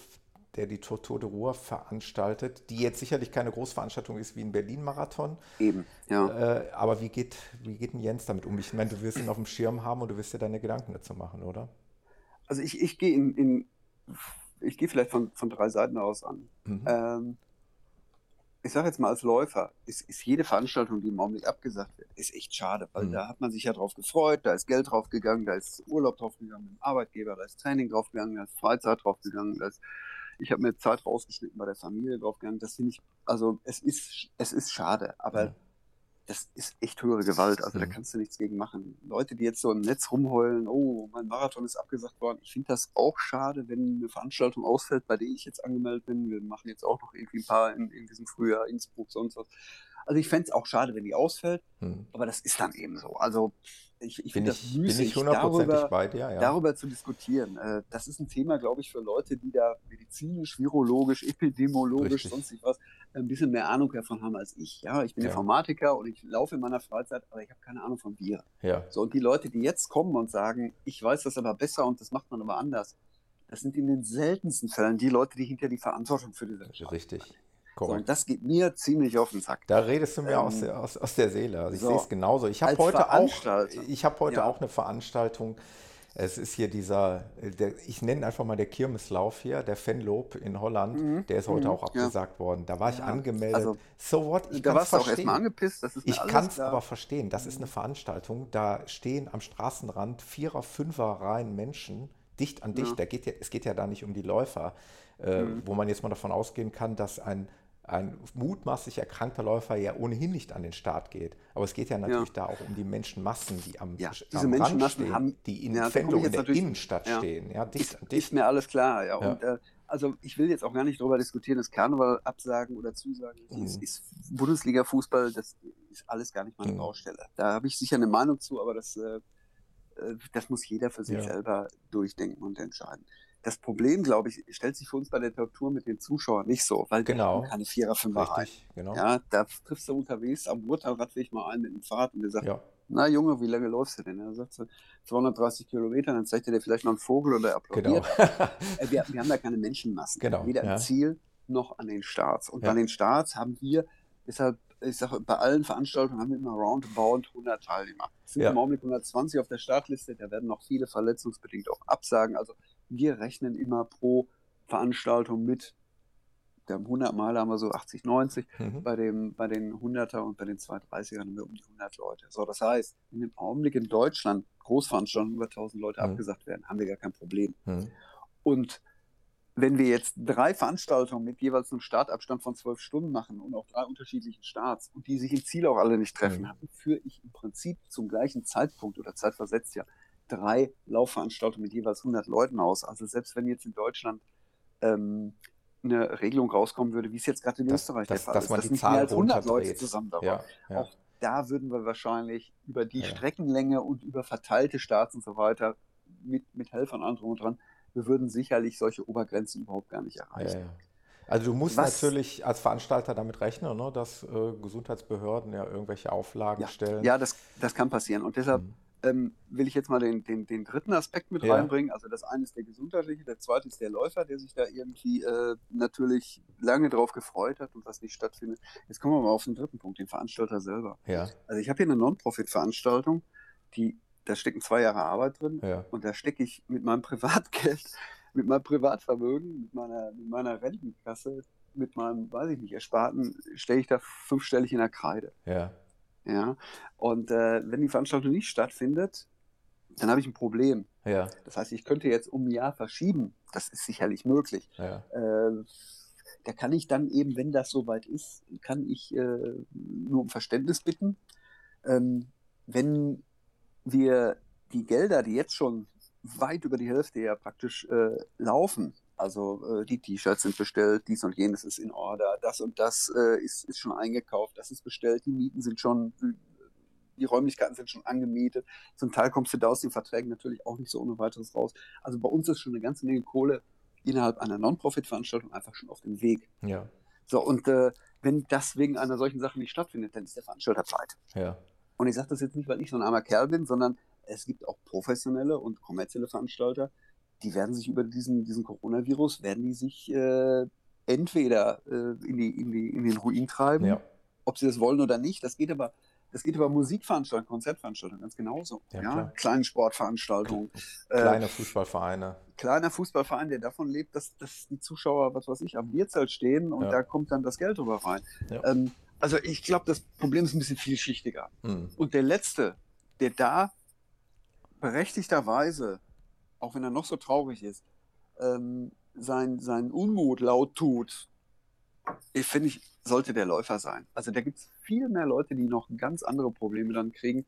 der die Tour de Ruhr veranstaltet, die jetzt sicherlich keine Großveranstaltung ist wie ein Berlin-Marathon. Eben, ja. Äh, aber wie geht, wie geht denn Jens damit um? Ich meine, du wirst ihn auf dem Schirm haben und du wirst dir deine Gedanken dazu machen, oder? Also ich, ich gehe in, in, ich gehe vielleicht von, von drei Seiten aus an. Mhm. Ähm, ich sage jetzt mal als Läufer, ist, ist jede Veranstaltung, die im Augenblick abgesagt wird, ist echt schade, weil mhm. da hat man sich ja drauf gefreut, da ist Geld drauf gegangen, da ist Urlaub drauf gegangen mit dem Arbeitgeber, da ist Training drauf gegangen, da ist Freizeit drauf gegangen, da ist ich habe mir Zeit rausgeschnitten bei der Familie draufgegangen. Das finde ich, also es ist, es ist schade, aber ja. das ist echt höhere Gewalt. Also ja. da kannst du nichts gegen machen. Leute, die jetzt so im Netz rumheulen, oh, mein Marathon ist abgesagt worden. Ich finde das auch schade, wenn eine Veranstaltung ausfällt, bei der ich jetzt angemeldet bin. Wir machen jetzt auch noch irgendwie ein paar in, in diesem Frühjahr, Innsbruck, sonst was. Also ich fände es auch schade, wenn die ausfällt, hm. aber das ist dann eben so. Also ich, ich finde das müßig, darüber, bei dir, ja. darüber zu diskutieren. Äh, das ist ein Thema, glaube ich, für Leute, die da medizinisch, virologisch, epidemiologisch, Richtig. sonst was, ein bisschen mehr Ahnung davon haben als ich. Ja, ich bin ja. Informatiker und ich laufe in meiner Freizeit, aber ich habe keine Ahnung von Viren. Ja. So, und die Leute, die jetzt kommen und sagen, ich weiß das aber besser und das macht man aber anders, das sind in den seltensten Fällen die Leute, die hinter die Verantwortung für diese Richtig. So, und das geht mir ziemlich auf den Sack. Da redest du mir ähm, aus, der, aus, aus der Seele. Also ich so, sehe es genauso. Ich habe heute, auch, ich hab heute ja. auch eine Veranstaltung. Es ist hier dieser, der, ich nenne einfach mal der Kirmeslauf hier, der Fenlob in Holland, mhm. der ist heute mhm. auch abgesagt ja. worden. Da war ich ja. angemeldet. Also, so what? Ich da warst du auch erstmal angepisst. ich kann es aber verstehen. Das ist eine Veranstaltung. Da stehen am Straßenrand Vierer-, Fünfer-Reihen Menschen dicht an dicht. Da geht ja, es geht ja da nicht um die Läufer, äh, mhm. wo man jetzt mal davon ausgehen kann, dass ein ein mutmaßlich erkrankter Läufer ja ohnehin nicht an den Start geht. Aber es geht ja natürlich ja. da auch um die Menschenmassen, die am, ja, diese am Rand stehen, haben, die in ja, Fendung in der Innenstadt ja. stehen. Ja, dicht, ist, dicht. ist mir alles klar. Ja. Und, äh, also ich will jetzt auch gar nicht darüber diskutieren, dass Karneval absagen oder zusagen. Mhm. Ist, ist Bundesliga-Fußball, das ist alles gar nicht meine mhm. Baustelle. Da habe ich sicher eine Meinung zu, aber das, äh, äh das muss jeder für sich selber durchdenken und entscheiden. Das Problem, glaube ich, stellt sich für uns bei der Tour mit den Zuschauern nicht so, weil genau. keine Vierer, Fünfer Richtig, genau. Ja, da triffst du unterwegs am Ruhrtalradweg mal ein mit dem Fahrrad und der sagt, ja. na Junge, wie lange läufst du denn? Er sagt so, 230 Kilometer, dann zeigt er dir vielleicht noch einen Vogel oder applaudiert. Genau. Äh, wir, wir, haben da keine Menschenmassen, genau. weder ja. im Ziel noch an den Starts. Und ja. an den Starts haben wir, deshalb ich sage, bei allen Veranstaltungen haben wir immer roundabout 100 Teilnehmer. Es sind ja. im Augenblick 120 auf der Startliste, da werden noch viele verletzungsbedingt auch absagen. Also wir rechnen immer pro Veranstaltung mit. Der 100 Mal haben wir so 80, 90. Mhm. Bei, dem, bei den 100er und bei den 230ern haben wir um die 100 Leute. So, das heißt, wenn im Augenblick in Deutschland Großveranstaltungen über 1000 Leute mhm. abgesagt werden, haben wir gar kein Problem. Mhm. Und wenn wir jetzt drei Veranstaltungen mit jeweils einem Startabstand von zwölf Stunden machen und auch drei unterschiedlichen Starts und die sich im Ziel auch alle nicht treffen, mhm. führe ich im Prinzip zum gleichen Zeitpunkt oder zeitversetzt ja drei Laufveranstaltungen mit jeweils 100 Leuten aus. Also selbst wenn jetzt in Deutschland ähm, eine Regelung rauskommen würde, wie es jetzt gerade in das, Österreich das, der Fall ist, dass nicht mehr als 100 Leute zusammen da ja, ja. Auch da würden wir wahrscheinlich über die ja. Streckenlänge und über verteilte Starts und so weiter mit, mit Helfern an und dran, wir würden sicherlich solche Obergrenzen überhaupt gar nicht erreichen. Also du musst Was? natürlich als Veranstalter damit rechnen, ne, dass äh, Gesundheitsbehörden ja irgendwelche Auflagen stellen. Ja, das, das kann passieren. Und deshalb mhm ähm, will ich jetzt mal den, den, den dritten Aspekt mit ja. reinbringen. Also das eine ist der gesundheitliche, der zweite ist der Läufer, der sich da irgendwie äh, natürlich lange drauf gefreut hat und was nicht stattfindet. Jetzt kommen wir mal auf den dritten Punkt, den Veranstalter selber. Ja. Also ich habe hier eine Non-Profit-Veranstaltung, die da stecken zwei Jahre Arbeit drin ja. und da stecke ich mit meinem Privatgeld, [LAUGHS] mit meinem Privatvermögen, mit meiner, mit meiner Rentenkasse, mit meinem, weiß ich nicht, Ersparten, stelle ich da fünfstellig in der Kreide. Ja. Ja. Und äh, wenn die Veranstaltung nicht stattfindet, dann habe ich ein Problem. Ja. Das heißt, ich könnte jetzt um ein Jahr verschieben. Das ist sicherlich möglich. Ja. Äh, da kann ich dann eben, wenn das soweit ist, kann ich äh, nur um Verständnis bitten. Ähm, wenn wir die Gelder, die jetzt schon weit über die Hälfte ja praktisch äh, laufen, also äh, die T-Shirts sind bestellt, dies und jenes ist in Order, das und das äh, ist, ist schon eingekauft, das ist bestellt, die Mieten sind schon, die Räumlichkeiten sind schon angemietet. Zum Teil kommst du da aus den Verträgen natürlich auch nicht so ohne weiteres raus. Also bei uns ist schon eine ganze Menge Kohle innerhalb einer Non-Profit-Veranstaltung einfach schon auf dem Weg. Ja. So, und äh, wenn das wegen einer solchen Sache nicht stattfindet, dann ist der Veranstalter pleite. Ja. Und ich sage das jetzt nicht, weil ich so ein armer Kerl bin, sondern es gibt auch professionelle und kommerzielle Veranstalter, die werden sich über diesen, diesen Coronavirus, werden die sich äh, entweder äh, in, die, in, die, in den Ruin treiben, Ja. ob sie das wollen oder nicht. Das geht aber, das geht über Musikveranstaltungen, Konzertveranstaltungen ganz genauso. Ja, Ja. Kleine Sportveranstaltungen. äh, Kleine Fußballvereine. kleiner Fußballverein, der davon lebt, dass, dass die Zuschauer, was weiß ich, am Bierzelt stehen und Ja. da kommt dann das Geld drüber rein. Ähm, also ich glaube, das Problem ist ein bisschen vielschichtiger. Mhm. Und der Letzte, der da berechtigterweise, auch wenn er noch so traurig ist, ähm, sein, seinen Unmut laut tut, ich finde ich, sollte der Läufer sein. Also da gibt es viel mehr Leute, die noch ganz andere Probleme dann kriegen,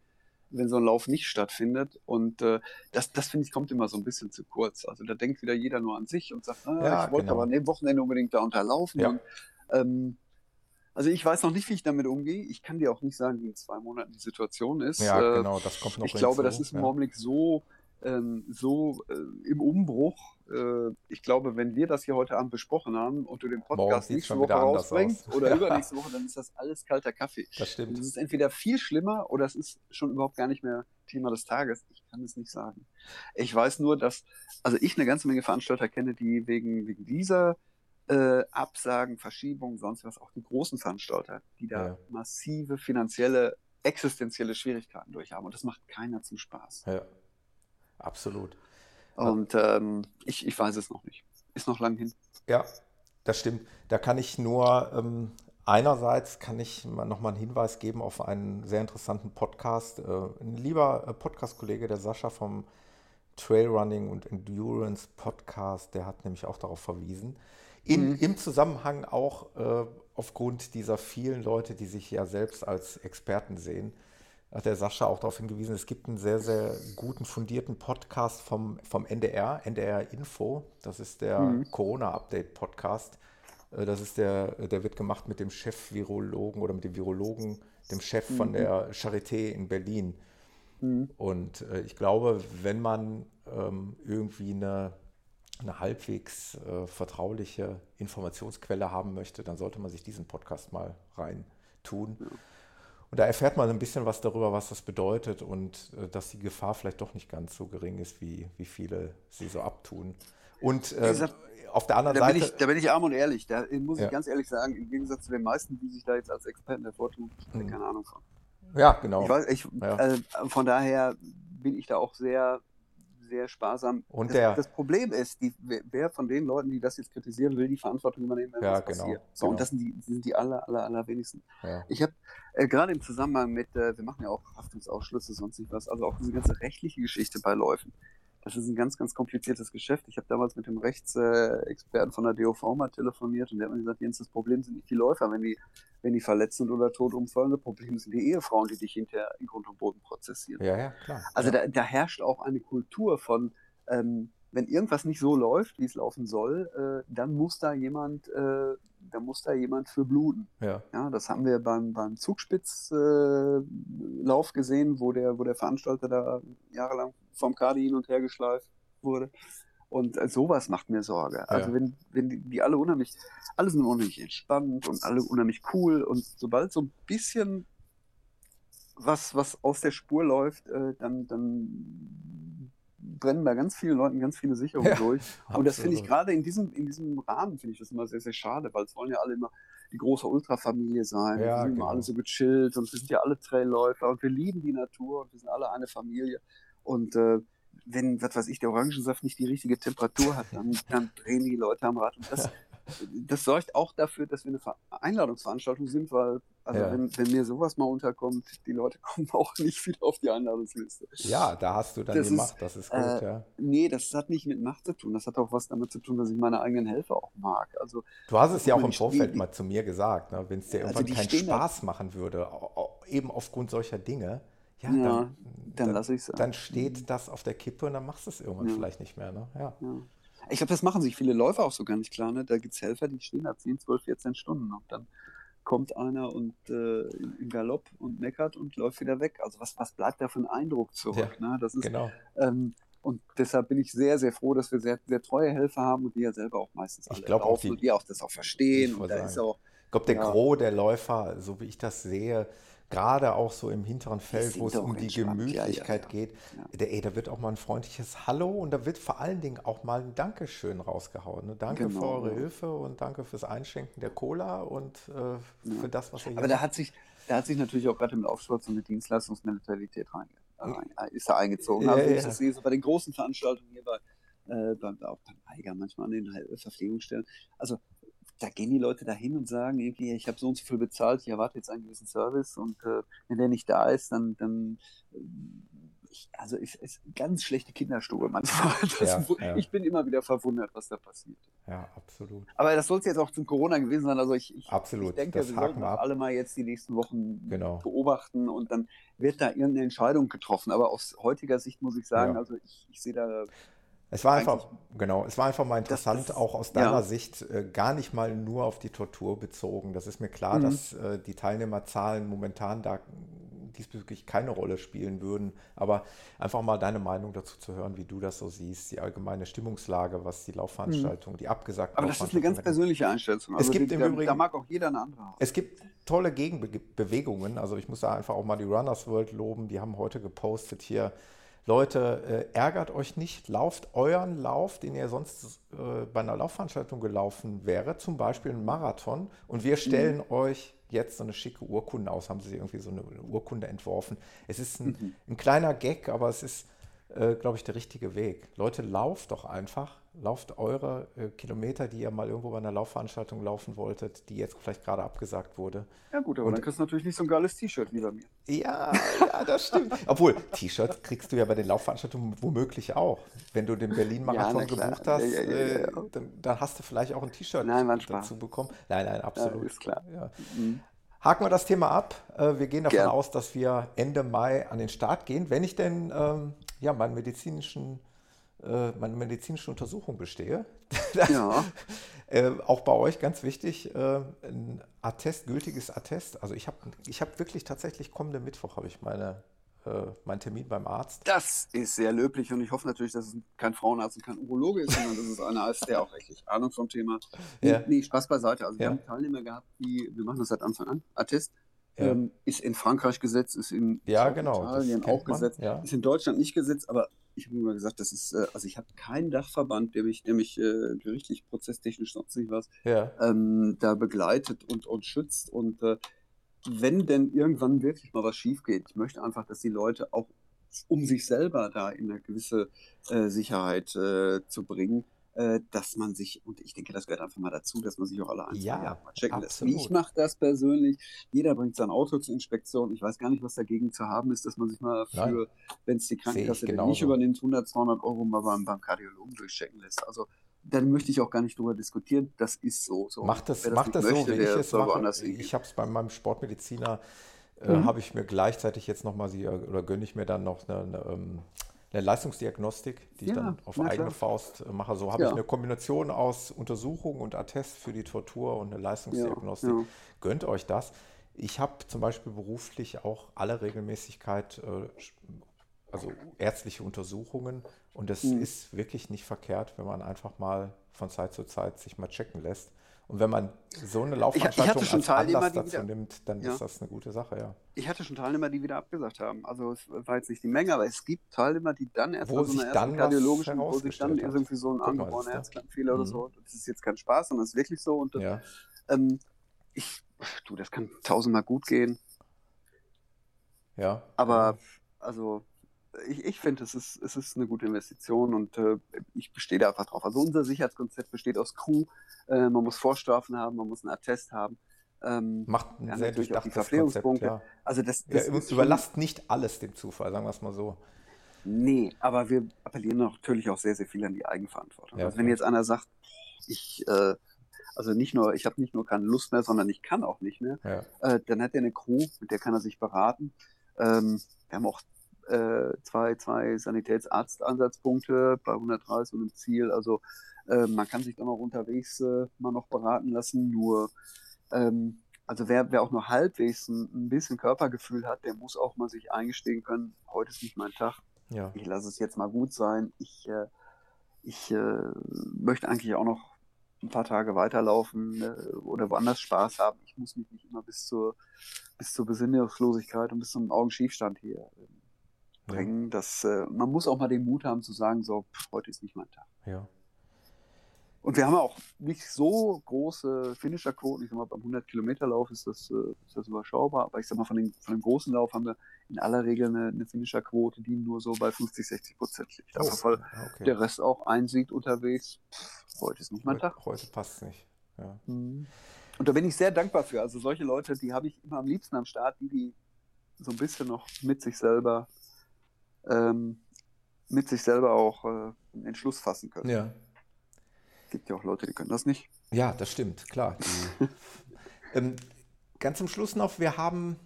wenn so ein Lauf nicht stattfindet. Und äh, das, das finde ich, kommt immer so ein bisschen zu kurz. Also da denkt wieder jeder nur an sich und sagt, ah, Ja, ich wollte genau. aber an dem Wochenende unbedingt da unterlaufen. Ja. Und, ähm, also ich weiß noch nicht, wie ich damit umgehe. Ich kann dir auch nicht sagen, wie in zwei Monaten die Situation ist. Ja, Äh, genau, das kommt noch ich glaube, das ist im. Augenblick so, ähm, so äh, im Umbruch. Äh, ich glaube, wenn wir das hier heute Abend besprochen haben und du den Podcast nächste schon Woche rausbringst aus. oder [LAUGHS] Ja. übernächste Woche, dann ist das alles kalter Kaffee. Das stimmt. Das ist entweder viel schlimmer oder es ist schon überhaupt gar nicht mehr Thema des Tages. Ich kann es nicht sagen. Ich weiß nur, dass, also ich eine ganze Menge Veranstalter kenne, die wegen, wegen dieser äh, Absagen, Verschiebungen, sonst was, auch die großen Veranstalter, die da Ja. massive finanzielle, existenzielle Schwierigkeiten durchhaben. Und das macht keiner zum Spaß. Ja. Absolut. Und ähm, ich, ich weiß es noch nicht. Ist noch lang hin. Ja, das stimmt. Da kann ich nur, ähm, einerseits kann ich mal nochmal einen Hinweis geben auf einen sehr interessanten Podcast. Äh, ein lieber äh, Podcast-Kollege, der Sascha vom Trailrunning und Endurance Podcast, der hat nämlich auch darauf verwiesen. In, Mhm. Im Zusammenhang auch äh, aufgrund dieser vielen Leute, die sich ja selbst als Experten sehen, hat der Sascha auch darauf hingewiesen, es gibt einen sehr, sehr guten, fundierten Podcast vom, vom NDR, NDR Info. Das ist der Mhm. Corona-Update-Podcast. Äh, Das ist der, der wird gemacht mit dem Chef-Virologen oder mit dem Virologen, dem Chef von Mhm. der Charité in Berlin. Mhm. Und äh, ich glaube, wenn man ähm, irgendwie eine, eine halbwegs äh, vertrauliche Informationsquelle haben möchte, dann sollte man sich diesen Podcast mal rein tun. Und da erfährt man ein bisschen was darüber, was das bedeutet und äh, dass die Gefahr vielleicht doch nicht ganz so gering ist, wie, wie viele sie so abtun. Und äh, gesagt, auf der anderen Da bin, Seite, ich, da bin ich arm und ehrlich. Da muss Ja. ich ganz ehrlich sagen, im Gegensatz zu den meisten, die sich da jetzt als Experten hervortun, ich habe Mhm. keine Ahnung von. ja, genau. Ich weiß, ich, Ja. äh, von daher bin ich da auch sehr, sehr sparsam. Und das, der- das Problem ist, die, wer, von den Leuten, die das jetzt kritisieren, will die Verantwortung übernehmen, wenn Ja, was genau, passiert. So, genau. und das sind die, die sind die aller, aller, allerwenigsten. Ja. Ich habe äh, gerade im Zusammenhang mit, äh, wir machen ja auch Haftungsausschlüsse, sonst nicht was, also auch diese ganze rechtliche Geschichte bei Läufen. Das ist ein ganz, ganz kompliziertes Geschäft. Ich habe damals mit dem Rechtsexperten Experten von der DOV mal telefoniert und der hat mir gesagt, Jens, das Problem sind nicht die Läufer, wenn die, wenn die verletzt sind oder tot umfallen. Das Problem sind die Ehefrauen, die dich hinterher in Grund und Boden prozessieren. ja, ja, klar. Also ja. da, da herrscht auch eine Kultur von, ähm, wenn irgendwas nicht so läuft, wie es laufen soll, äh, dann muss da jemand, äh, da muss da jemand für bluten. ja. Ja, das haben wir beim, beim Zugspitzlauf äh, gesehen, wo der, wo der Veranstalter da jahrelang vom Kadi hin und her geschleift wurde. Und äh, sowas macht mir Sorge. Also Ja. wenn, wenn die, die alle unheimlich, alle sind unheimlich entspannt und alle unheimlich cool und sobald so ein bisschen was, was aus der Spur läuft, äh, dann, dann brennen bei ganz vielen Leuten ganz viele Sicherungen Ja, durch. Und das finde ich gerade in diesem, in diesem Rahmen, finde ich das immer sehr, sehr schade, weil es wollen ja alle immer die große Ultrafamilie sein. Ja, wir sind genau. immer alle so gechillt und wir sind ja alle Trailläufer und wir lieben die Natur und wir sind alle eine Familie. Und äh, wenn, was weiß ich, der Orangensaft nicht die richtige Temperatur hat, dann, dann drehen die Leute am Rad. Und das, das sorgt auch dafür, dass wir eine Ver- Einladungsveranstaltung sind, weil, also Ja. wenn, wenn mir sowas mal unterkommt, die Leute [LAUGHS] kommen auch nicht wieder auf die Einladungsliste. Ja, da hast du dann Das die ist, Macht, das ist gut, äh, ja. Nee, das hat nicht mit Macht zu tun. Das hat auch was damit zu tun, dass ich meine eigenen Helfer auch mag. Also, Du hast es ja auch im Vorfeld die- mal zu mir gesagt, ne? wenn es dir Also irgendwann die keinen Spaß machen würde, eben aufgrund solcher Dinge, ja, Ja, dann, dann lasse ich's. Dann steht das auf der Kippe und dann machst du es irgendwann Ja. vielleicht nicht mehr. Ne? Ja. Ja. Ich glaube, das machen sich viele Läufer auch so gar nicht klar. Ne? Da gibt es Helfer, die stehen da 10, 12, 14 Stunden und dann kommt einer und äh, im Galopp und meckert und läuft wieder weg. Also was, was bleibt da für ein Eindruck zurück? Ne? Das ist, Genau. ähm, und deshalb bin ich sehr, sehr froh, dass wir sehr, sehr treue Helfer haben und die ja selber auch meistens Ich alle glaub auch laufen die- und die auch das auch verstehen. Ich Und ist auch, Ich glaube, der Ja. Gros der Läufer, so wie ich das sehe, gerade auch so im hinteren Feld, wo es um die entspannt. Ja, ja, Gemütlichkeit geht, der, ey, da wird auch mal ein freundliches Hallo und da wird vor allen Dingen auch mal ein Dankeschön rausgehauen. Ne? Danke für Genau, eure ja. Hilfe und danke fürs Einschenken der Cola und äh, für das, was ihr hier aber da hat sich, da hat sich natürlich auch gerade im Laufsport so eine Dienstleistungsmentalität rein, äh, ist da eingezogen. Ja, also ich das sehe, so bei den großen Veranstaltungen hier bei, äh, bei, auch beim Eiger manchmal an den Verpflegungsstellen. Also da gehen die Leute dahin und sagen irgendwie, ich habe so und so viel bezahlt, ich erwarte jetzt einen gewissen Service und äh, wenn der nicht da ist, dann, dann äh, ich, also es ist ganz schlechte Kinderstube manchmal. [LAUGHS] Ja, ja. Ich bin immer wieder verwundert, was da passiert. Ja, absolut. Aber das soll es jetzt auch zum Corona gewesen sein. Also ich, ich, Absolut, ich denke, das wir sollten wir alle mal jetzt die nächsten Wochen Genau. beobachten und dann wird da irgendeine Entscheidung getroffen. Aber aus heutiger Sicht muss ich sagen, Ja. also ich, ich sehe da Es war einfach, genau, es war einfach mal interessant, das- auch aus ja. deiner Sicht, äh, gar nicht mal nur auf die Tortur bezogen. Das ist mir klar, Mhm. dass äh, die Teilnehmerzahlen momentan da diesbezüglich keine Rolle spielen würden. Aber einfach mal deine Meinung dazu zu hören, wie du das so siehst, die allgemeine Stimmungslage, was die Laufveranstaltung, die abgesagten Mhm. Aber das ist eine ganz persönliche Einstellung. Also Es gibt die, im da, Übrigen- da mag auch jeder eine andere es gibt tolle Gegenbewegungen. Also ich muss da einfach auch mal die Runners World loben. Die haben heute gepostet hier. Leute, äh, ärgert euch nicht, lauft euren Lauf, den ihr sonst äh, bei einer Laufveranstaltung gelaufen wäre, zum Beispiel einen Marathon, und wir stellen euch jetzt so eine schicke Urkunde aus, haben sie irgendwie so eine Urkunde entworfen. Es ist ein, ein kleiner Gag, aber es ist, äh, glaube ich, der richtige Weg. Leute, lauft doch einfach, lauft eure äh, Kilometer, die ihr mal irgendwo bei einer Laufveranstaltung laufen wolltet, die jetzt vielleicht gerade abgesagt wurde. Ja gut, aber dann kriegst du natürlich nicht so ein geiles T-Shirt wie bei mir. Ja, ja, das stimmt. [LAUGHS] Obwohl, T-Shirt kriegst du ja bei den Laufveranstaltungen womöglich auch. Wenn du den Berlin-Marathon Ja, gebucht hast, Ja, äh. Dann, dann hast du vielleicht auch ein T-Shirt dazu bekommen. Nein, nein, absolut. ist klar. Mhm. Haken wir das Thema ab. Äh, Wir gehen davon Gern. aus, dass wir Ende Mai an den Start gehen, wenn ich denn ähm, ja, meinen medizinischen, äh, meine medizinische Untersuchung bestehe. [LAUGHS] Das, Ja. äh, auch bei euch ganz wichtig, äh, ein Attest, gültiges Attest. Also ich habe ich hab wirklich tatsächlich kommenden Mittwoch habe ich meine, äh, meinen Termin beim Arzt. Das ist sehr löblich und ich hoffe natürlich, dass es kein Frauenarzt und kein Urologe ist, sondern dass es einer ist, der auch richtig Ahnung vom Thema. Ja. Nee, Spaß beiseite. Also wir Ja. haben Teilnehmer gehabt, die, wir machen das seit Anfang an, Attest. Ja. Ähm, ist in Frankreich gesetzt, ist in Ja, genau, Italien auch man, gesetzt, ja. ist in Deutschland nicht gesetzt, aber ich habe immer gesagt, das ist, äh, also ich habe keinen Dachverband, der mich, der mich äh, gerichtlich, prozesstechnisch, sonst nicht was, ähm, da begleitet und, und schützt. Und äh, wenn denn irgendwann wirklich mal was schief geht, ich möchte einfach, dass die Leute auch um sich selber da in eine gewisse äh, Sicherheit äh, zu bringen, äh, dass man sich, und ich denke, das gehört einfach mal dazu, dass man sich auch alle ein, Ja, Jahre mal checken lässt. absolut. Ich mache das persönlich. Jeder bringt sein Auto zur Inspektion. Ich weiß gar nicht, was dagegen zu haben ist, dass man sich mal für, wenn es die Krankenkasse nicht übernimmt, 100, 200 Euro mal beim, beim Kardiologen durchchecken lässt. Also dann möchte ich auch gar nicht drüber diskutieren. Das ist so. so. macht das, Wer macht das so, möchte, wie ich es mache. Ich habe es bei meinem Sportmediziner, äh, Mhm. habe ich mir gleichzeitig jetzt nochmal, oder gönne ich mir dann noch eine, eine, ähm, eine Leistungsdiagnostik, die ich Ja, dann auf eigene klar. Faust äh, mache. So habe Ja. ich eine Kombination aus Untersuchung und Attest für die Tortur und eine Leistungsdiagnostik. Ja. Gönnt euch das. Ich habe zum Beispiel beruflich auch alle Regelmäßigkeit, äh, also ärztliche Untersuchungen. Und es Mhm. ist wirklich nicht verkehrt, wenn man einfach mal von Zeit zu Zeit sich mal checken lässt. Und wenn man so eine Laufveranstaltung schon als Teilnehmer, Anlass dazu wieder- nimmt, dann Ja. ist das eine gute Sache, ja. Ich hatte schon Teilnehmer, die wieder abgesagt haben. Also es war jetzt nicht die Menge, aber es gibt Teilnehmer, die dann erst Wo so einer ersten kardiologischen, wo sich dann irgendwie so ein angeborener du? Herzklappenfehler oder Mhm. so. Das ist jetzt kein Spaß, sondern es ist wirklich so. Und ja. ähm, ich, du, das kann tausendmal gut gehen. ja. Aber also ich, ich finde, es ist, es ist eine gute Investition und äh, ich bestehe da einfach drauf. Also unser Sicherheitskonzept besteht aus Crew. Äh, man muss Vorstrafen haben, man muss einen Attest haben. Ähm, Macht ein Ja, sehr durchdachtes Konzept, Verpflegungspunkte. ja. also das, Ja, das schon- überlasst nicht alles dem Zufall, sagen wir es mal so. Nee, aber wir appellieren natürlich auch sehr, sehr viel an die Eigenverantwortung. Ja, also wenn jetzt einer sagt, ich, äh, also nicht nur, ich habe nicht nur keine Lust mehr, sondern ich kann auch nicht mehr, Ja. äh, dann hat er eine Crew, mit der kann er sich beraten. Ähm, wir haben auch äh, zwei, zwei Sanitätsarztansatzpunkte bei 130 und im Ziel. Also äh, man kann sich dann auch unterwegs äh, mal noch beraten lassen. Nur, ähm, also wer, wer auch nur halbwegs ein, ein, bisschen Körpergefühl hat, der muss auch mal sich eingestehen können, heute ist nicht mein Tag. Ja. Ich lasse es jetzt mal gut sein. Ich, äh, ich äh, möchte eigentlich auch noch ein paar Tage weiterlaufen äh, oder woanders Spaß haben. Ich muss mich nicht immer bis zur, bis zur Besinnungslosigkeit und bis zum Augenschiefstand hier ähm, bringen. Ja. Das, äh, man muss auch mal den Mut haben zu sagen, so, pff, heute ist nicht mein Tag. Ja. Und wir haben auch nicht so große Finisher-Quoten. Ich sag mal, beim 100-Kilometer-Lauf ist das, äh, ist das überschaubar. Aber ich sag mal, von, den, von dem großen Lauf haben wir in aller Regel eine, eine Finisher-Quote, die nur so bei 50, 60 Prozent liegt. Oh, also, weil okay. der Rest auch einsieht unterwegs. Pff, heute ist nicht mein heute, Tag. Heute passt es nicht. Ja. Mhm. Und da bin ich sehr dankbar für. Also solche Leute, die habe ich immer am liebsten am Start, die, die so ein bisschen noch mit sich selber, ähm, mit sich selber auch äh, einen Entschluss fassen können. Ja gibt ja auch Leute, die können das nicht. Ja, das stimmt, klar. [LAUGHS] ähm, ganz zum Schluss noch, wir haben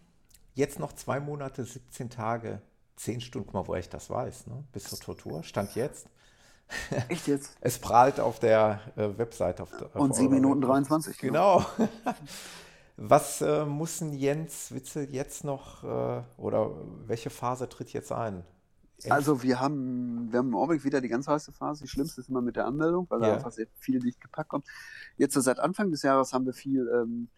jetzt noch zwei Monate, 17 Tage, 10 Stunden, guck mal, wo ich das weiß, ne? bis zur Tortur, stand jetzt. Echt jetzt? [LAUGHS] Es prahlt auf der äh, Webseite. Auf, auf Und 7 Minuten 23. Genau. [LAUGHS] Was äh, muss Jens Witzel jetzt noch äh, oder welche Phase tritt jetzt ein? Also wir haben, wir haben im Augenblick wieder die ganz heiße Phase. Die schlimmste ist immer mit der Anmeldung, weil ja. da einfach sehr viel dicht gepackt kommt. Jetzt seit Anfang des Jahres haben wir viel ähm,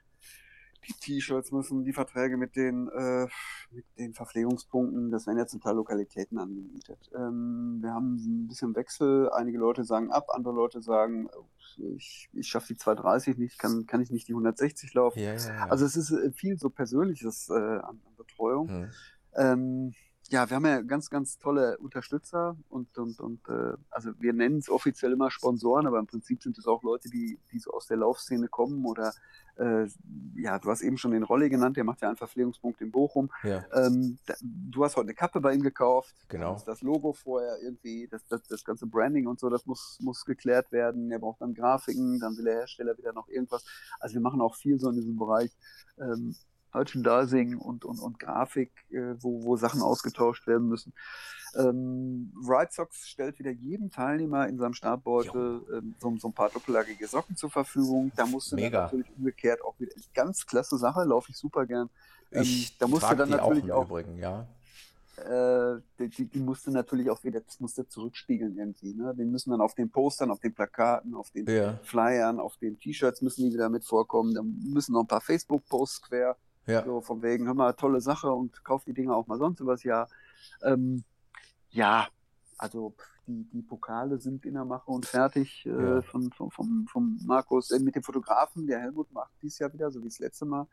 die T-Shirts müssen, die Verträge mit den, äh, mit den Verpflegungspunkten, das werden ja zum Teil Lokalitäten angemietet. Ähm, wir haben ein bisschen Wechsel. Einige Leute sagen ab, andere Leute sagen, ich, ich schaffe die 230 nicht, kann, kann ich nicht die 160 laufen. Ja, ja, ja. Also es ist äh, viel so Persönliches äh, an, an Betreuung. Hm. Ähm, ja, wir haben ja ganz, ganz tolle Unterstützer und, und, und äh, also wir nennen es offiziell immer Sponsoren, aber im Prinzip sind es auch Leute, die, die so aus der Laufszene kommen oder äh, ja, du hast eben schon den Rolli genannt, der macht ja einen Verpflegungspunkt in Bochum. Ja. Ähm, da, du hast heute eine Kappe bei ihm gekauft. Genau. Das Logo vorher irgendwie, das, das, das ganze Branding und so, das muss, muss geklärt werden. Er braucht dann Grafiken, dann will der Hersteller wieder noch irgendwas. Also wir machen auch viel so in diesem Bereich. Ähm, Merchandising und, und, und Grafik, äh, wo, wo Sachen ausgetauscht werden müssen. Ähm, Ride Socks stellt wieder jedem Teilnehmer in seinem Startbeutel ähm, so, so, ein paar doppellagige Socken zur Verfügung. Da musst du natürlich umgekehrt auch wieder ganz klasse Sache, laufe ich super gern. Ähm, ich da musst du dann natürlich auch, auch Übrigen, ja. Äh, die, die musste natürlich auch wieder, das musste zurückspiegeln irgendwie. Ne? Die müssen dann auf den Postern, auf den Plakaten, auf den ja. Flyern, auf den T-Shirts müssen die wieder mit vorkommen. Da müssen noch ein paar Facebook-Posts quer ja. So von wegen, hör mal, tolle Sache und kauf die Dinge auch mal sonst übers Jahr. Ähm, ja, also die, die Pokale sind in der Mache und fertig äh, ja. von, von, von, von Markus. Äh, mit dem Fotografen, der Helmut macht dies Jahr wieder, so wie das letzte Mal.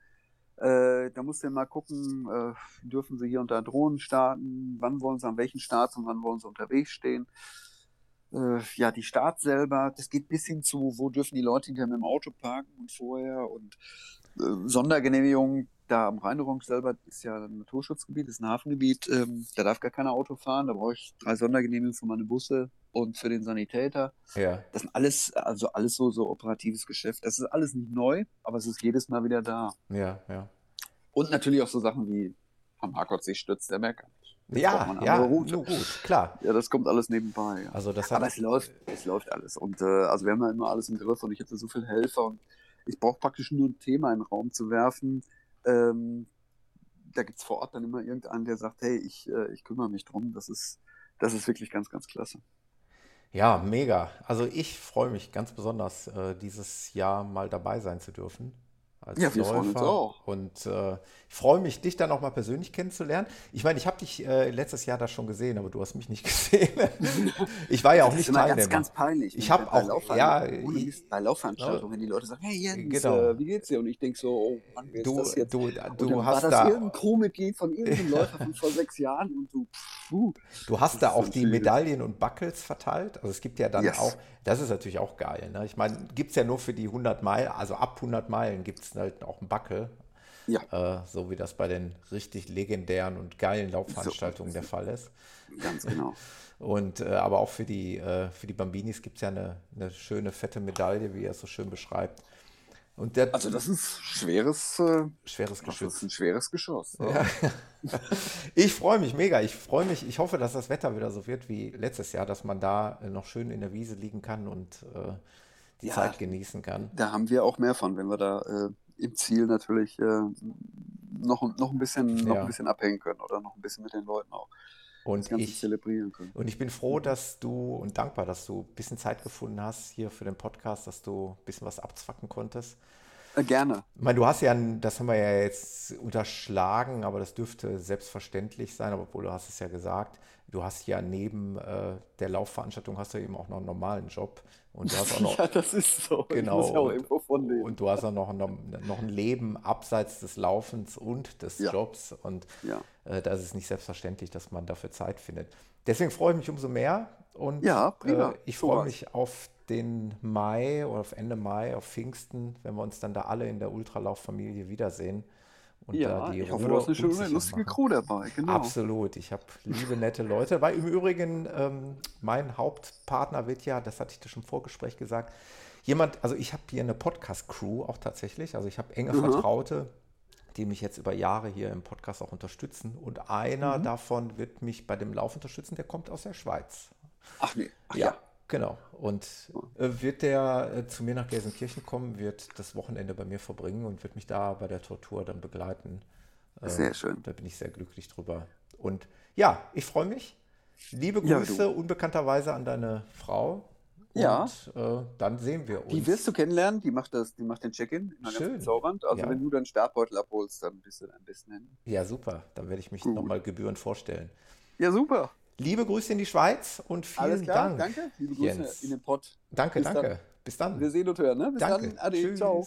Äh, da musst du mal gucken, äh, dürfen sie hier unter Drohnen starten, wann wollen sie an welchen Starts und wann wollen sie unterwegs stehen. Äh, ja, die Start selber, das geht bis hin zu, wo dürfen die Leute hinter mit dem Auto parken und vorher und äh, Sondergenehmigungen da am Rheinrunk selber ist ja ein Naturschutzgebiet, ist ein Hafengebiet, ähm, da darf gar kein Auto fahren, da brauche ich drei Sondergenehmigungen für meine Busse und für den Sanitäter. Ja. Das sind alles, also alles so, so operatives Geschäft. Das ist alles nicht neu, aber es ist jedes Mal wieder da. Ja, ja. Und natürlich auch so Sachen wie am Markotsee stürzt der Merker nicht. ja, ja, Route. gut, klar. Ja, das kommt alles nebenbei. Ja. Also das aber es läuft, es läuft alles. Und äh, also wir haben ja immer alles im Griff und ich hätte so viele Helfer und ich brauche praktisch nur ein Thema in den Raum zu werfen ähm, da gibt es vor Ort dann immer irgendeinen, der sagt, hey, ich, äh, ich kümmere mich drum. Das ist, das ist wirklich ganz, ganz klasse. Ja, mega. Also ich freue mich ganz besonders, äh, dieses Jahr mal dabei sein zu dürfen als ja, wir Läufer. freuen uns auch. Und äh, ich freue mich, dich dann auch mal persönlich kennenzulernen. Ich meine, ich habe dich äh, letztes Jahr da schon gesehen, aber du hast mich nicht [LAUGHS] gesehen. ich war ja auch das nicht ist Teilnehmer. Ganz, ganz peinlich. Ich habe auch, Laufveranstaltungen, ja, ich, bei Laufveranstaltungen, wenn die Leute sagen, hey Jens, genau. äh, wie geht's dir? Und ich denke so, oh Mann, wer du, ist das jetzt? Du, du, du hast war das da irgendein Co-Mitglied von irgendeinem [LAUGHS] Läufer von vor sechs Jahren und du, puh. Du hast da auch die Medaillen und Buckles verteilt. Also es gibt ja dann yes. auch, das ist natürlich auch geil. Ne? Ich meine, gibt es ja nur für die 100 Meilen, also ab 100 Meilen gibt es halt auch einen Buckel. Ja. Äh, so wie das bei den richtig legendären und geilen Laufveranstaltungen so. der Fall ist. Ganz genau. [LAUGHS] Und äh, aber auch für die, äh, für die Bambinis gibt es ja eine, eine schöne fette Medaille, wie er es so schön beschreibt. Und der, Also das ist schweres, äh, schweres das Geschütz. ist ein schweres Geschoss. [LAUGHS] Ja. Ich freue mich mega. Ich freue mich. Ich hoffe, dass das Wetter wieder so wird wie letztes Jahr, dass man da äh, noch schön in der Wiese liegen kann und äh, die Ja. Zeit genießen kann. Da haben wir auch mehr von, wenn wir da äh, im Ziel natürlich äh, noch, noch, ein bisschen, noch Ja. ein bisschen abhängen können oder noch ein bisschen mit den Leuten auch das Und Ganze ich, zelebrieren können. und ich bin froh, dass du und dankbar, dass du ein bisschen Zeit gefunden hast hier für den Podcast, dass du ein bisschen was abzwacken konntest. Äh, gerne. Ich meine, du hast ja, ein- das haben wir ja jetzt unterschlagen, aber das dürfte selbstverständlich sein, aber obwohl du hast es ja gesagt, du hast ja neben äh, der Laufveranstaltung hast du eben auch noch einen normalen Job und du hast auch [LAUGHS] noch, ja, das ist so. Genau, ja auch und- und du hast auch noch, noch, noch ein Leben abseits des Laufens und des Ja. Jobs und Ja. äh, da ist es nicht selbstverständlich, dass man dafür Zeit findet. Deswegen freue ich mich umso mehr und Ja, prima. äh, ich freue mich auf den Mai oder auf Ende Mai, auf Pfingsten, wenn wir uns dann da alle in der Ultralauf-Familie wiedersehen. Und ja, da die ich hoffe, Ruhe du hast eine schöne, lustige machen. Crew dabei. Genau. Absolut. Ich habe liebe, nette Leute. Weil im Übrigen, ähm, mein Hauptpartner wird ja, das hatte ich dir schon im Vorgespräch gesagt, jemand, also ich habe hier eine Podcast-Crew auch tatsächlich. Also ich habe enge Mhm. Vertraute, die mich jetzt über Jahre hier im Podcast auch unterstützen. Und einer Mhm. davon wird mich bei dem Lauf unterstützen, der kommt aus der Schweiz. Ach nee. Ach, Ja, genau. Und äh, wird der äh, zu mir nach Gelsenkirchen kommen, wird das Wochenende bei mir verbringen und wird mich da bei der Tortur dann begleiten. Äh, Sehr schön. Da bin ich sehr glücklich drüber. Und ja, ich freue mich. Liebe Ja, Grüße du. unbekannterweise an deine Frau. Ja. Und äh, dann sehen wir uns. Die wirst du kennenlernen, die macht das, die macht den Check-in, Schön. Also Ja. wenn du deinen Startbeutel abholst, dann bist du am besten hin. ja, super. Dann werde ich mich nochmal gebührend vorstellen. Ja, super. Liebe Grüße in die Schweiz und vielen Alles klar, Dank. danke. Liebe Grüße Jens. in den Pott. Danke, Bis danke. dann. Bis dann. Wir sehen und hören, ne? Bis danke. dann. Ade, Tschüss. ciao.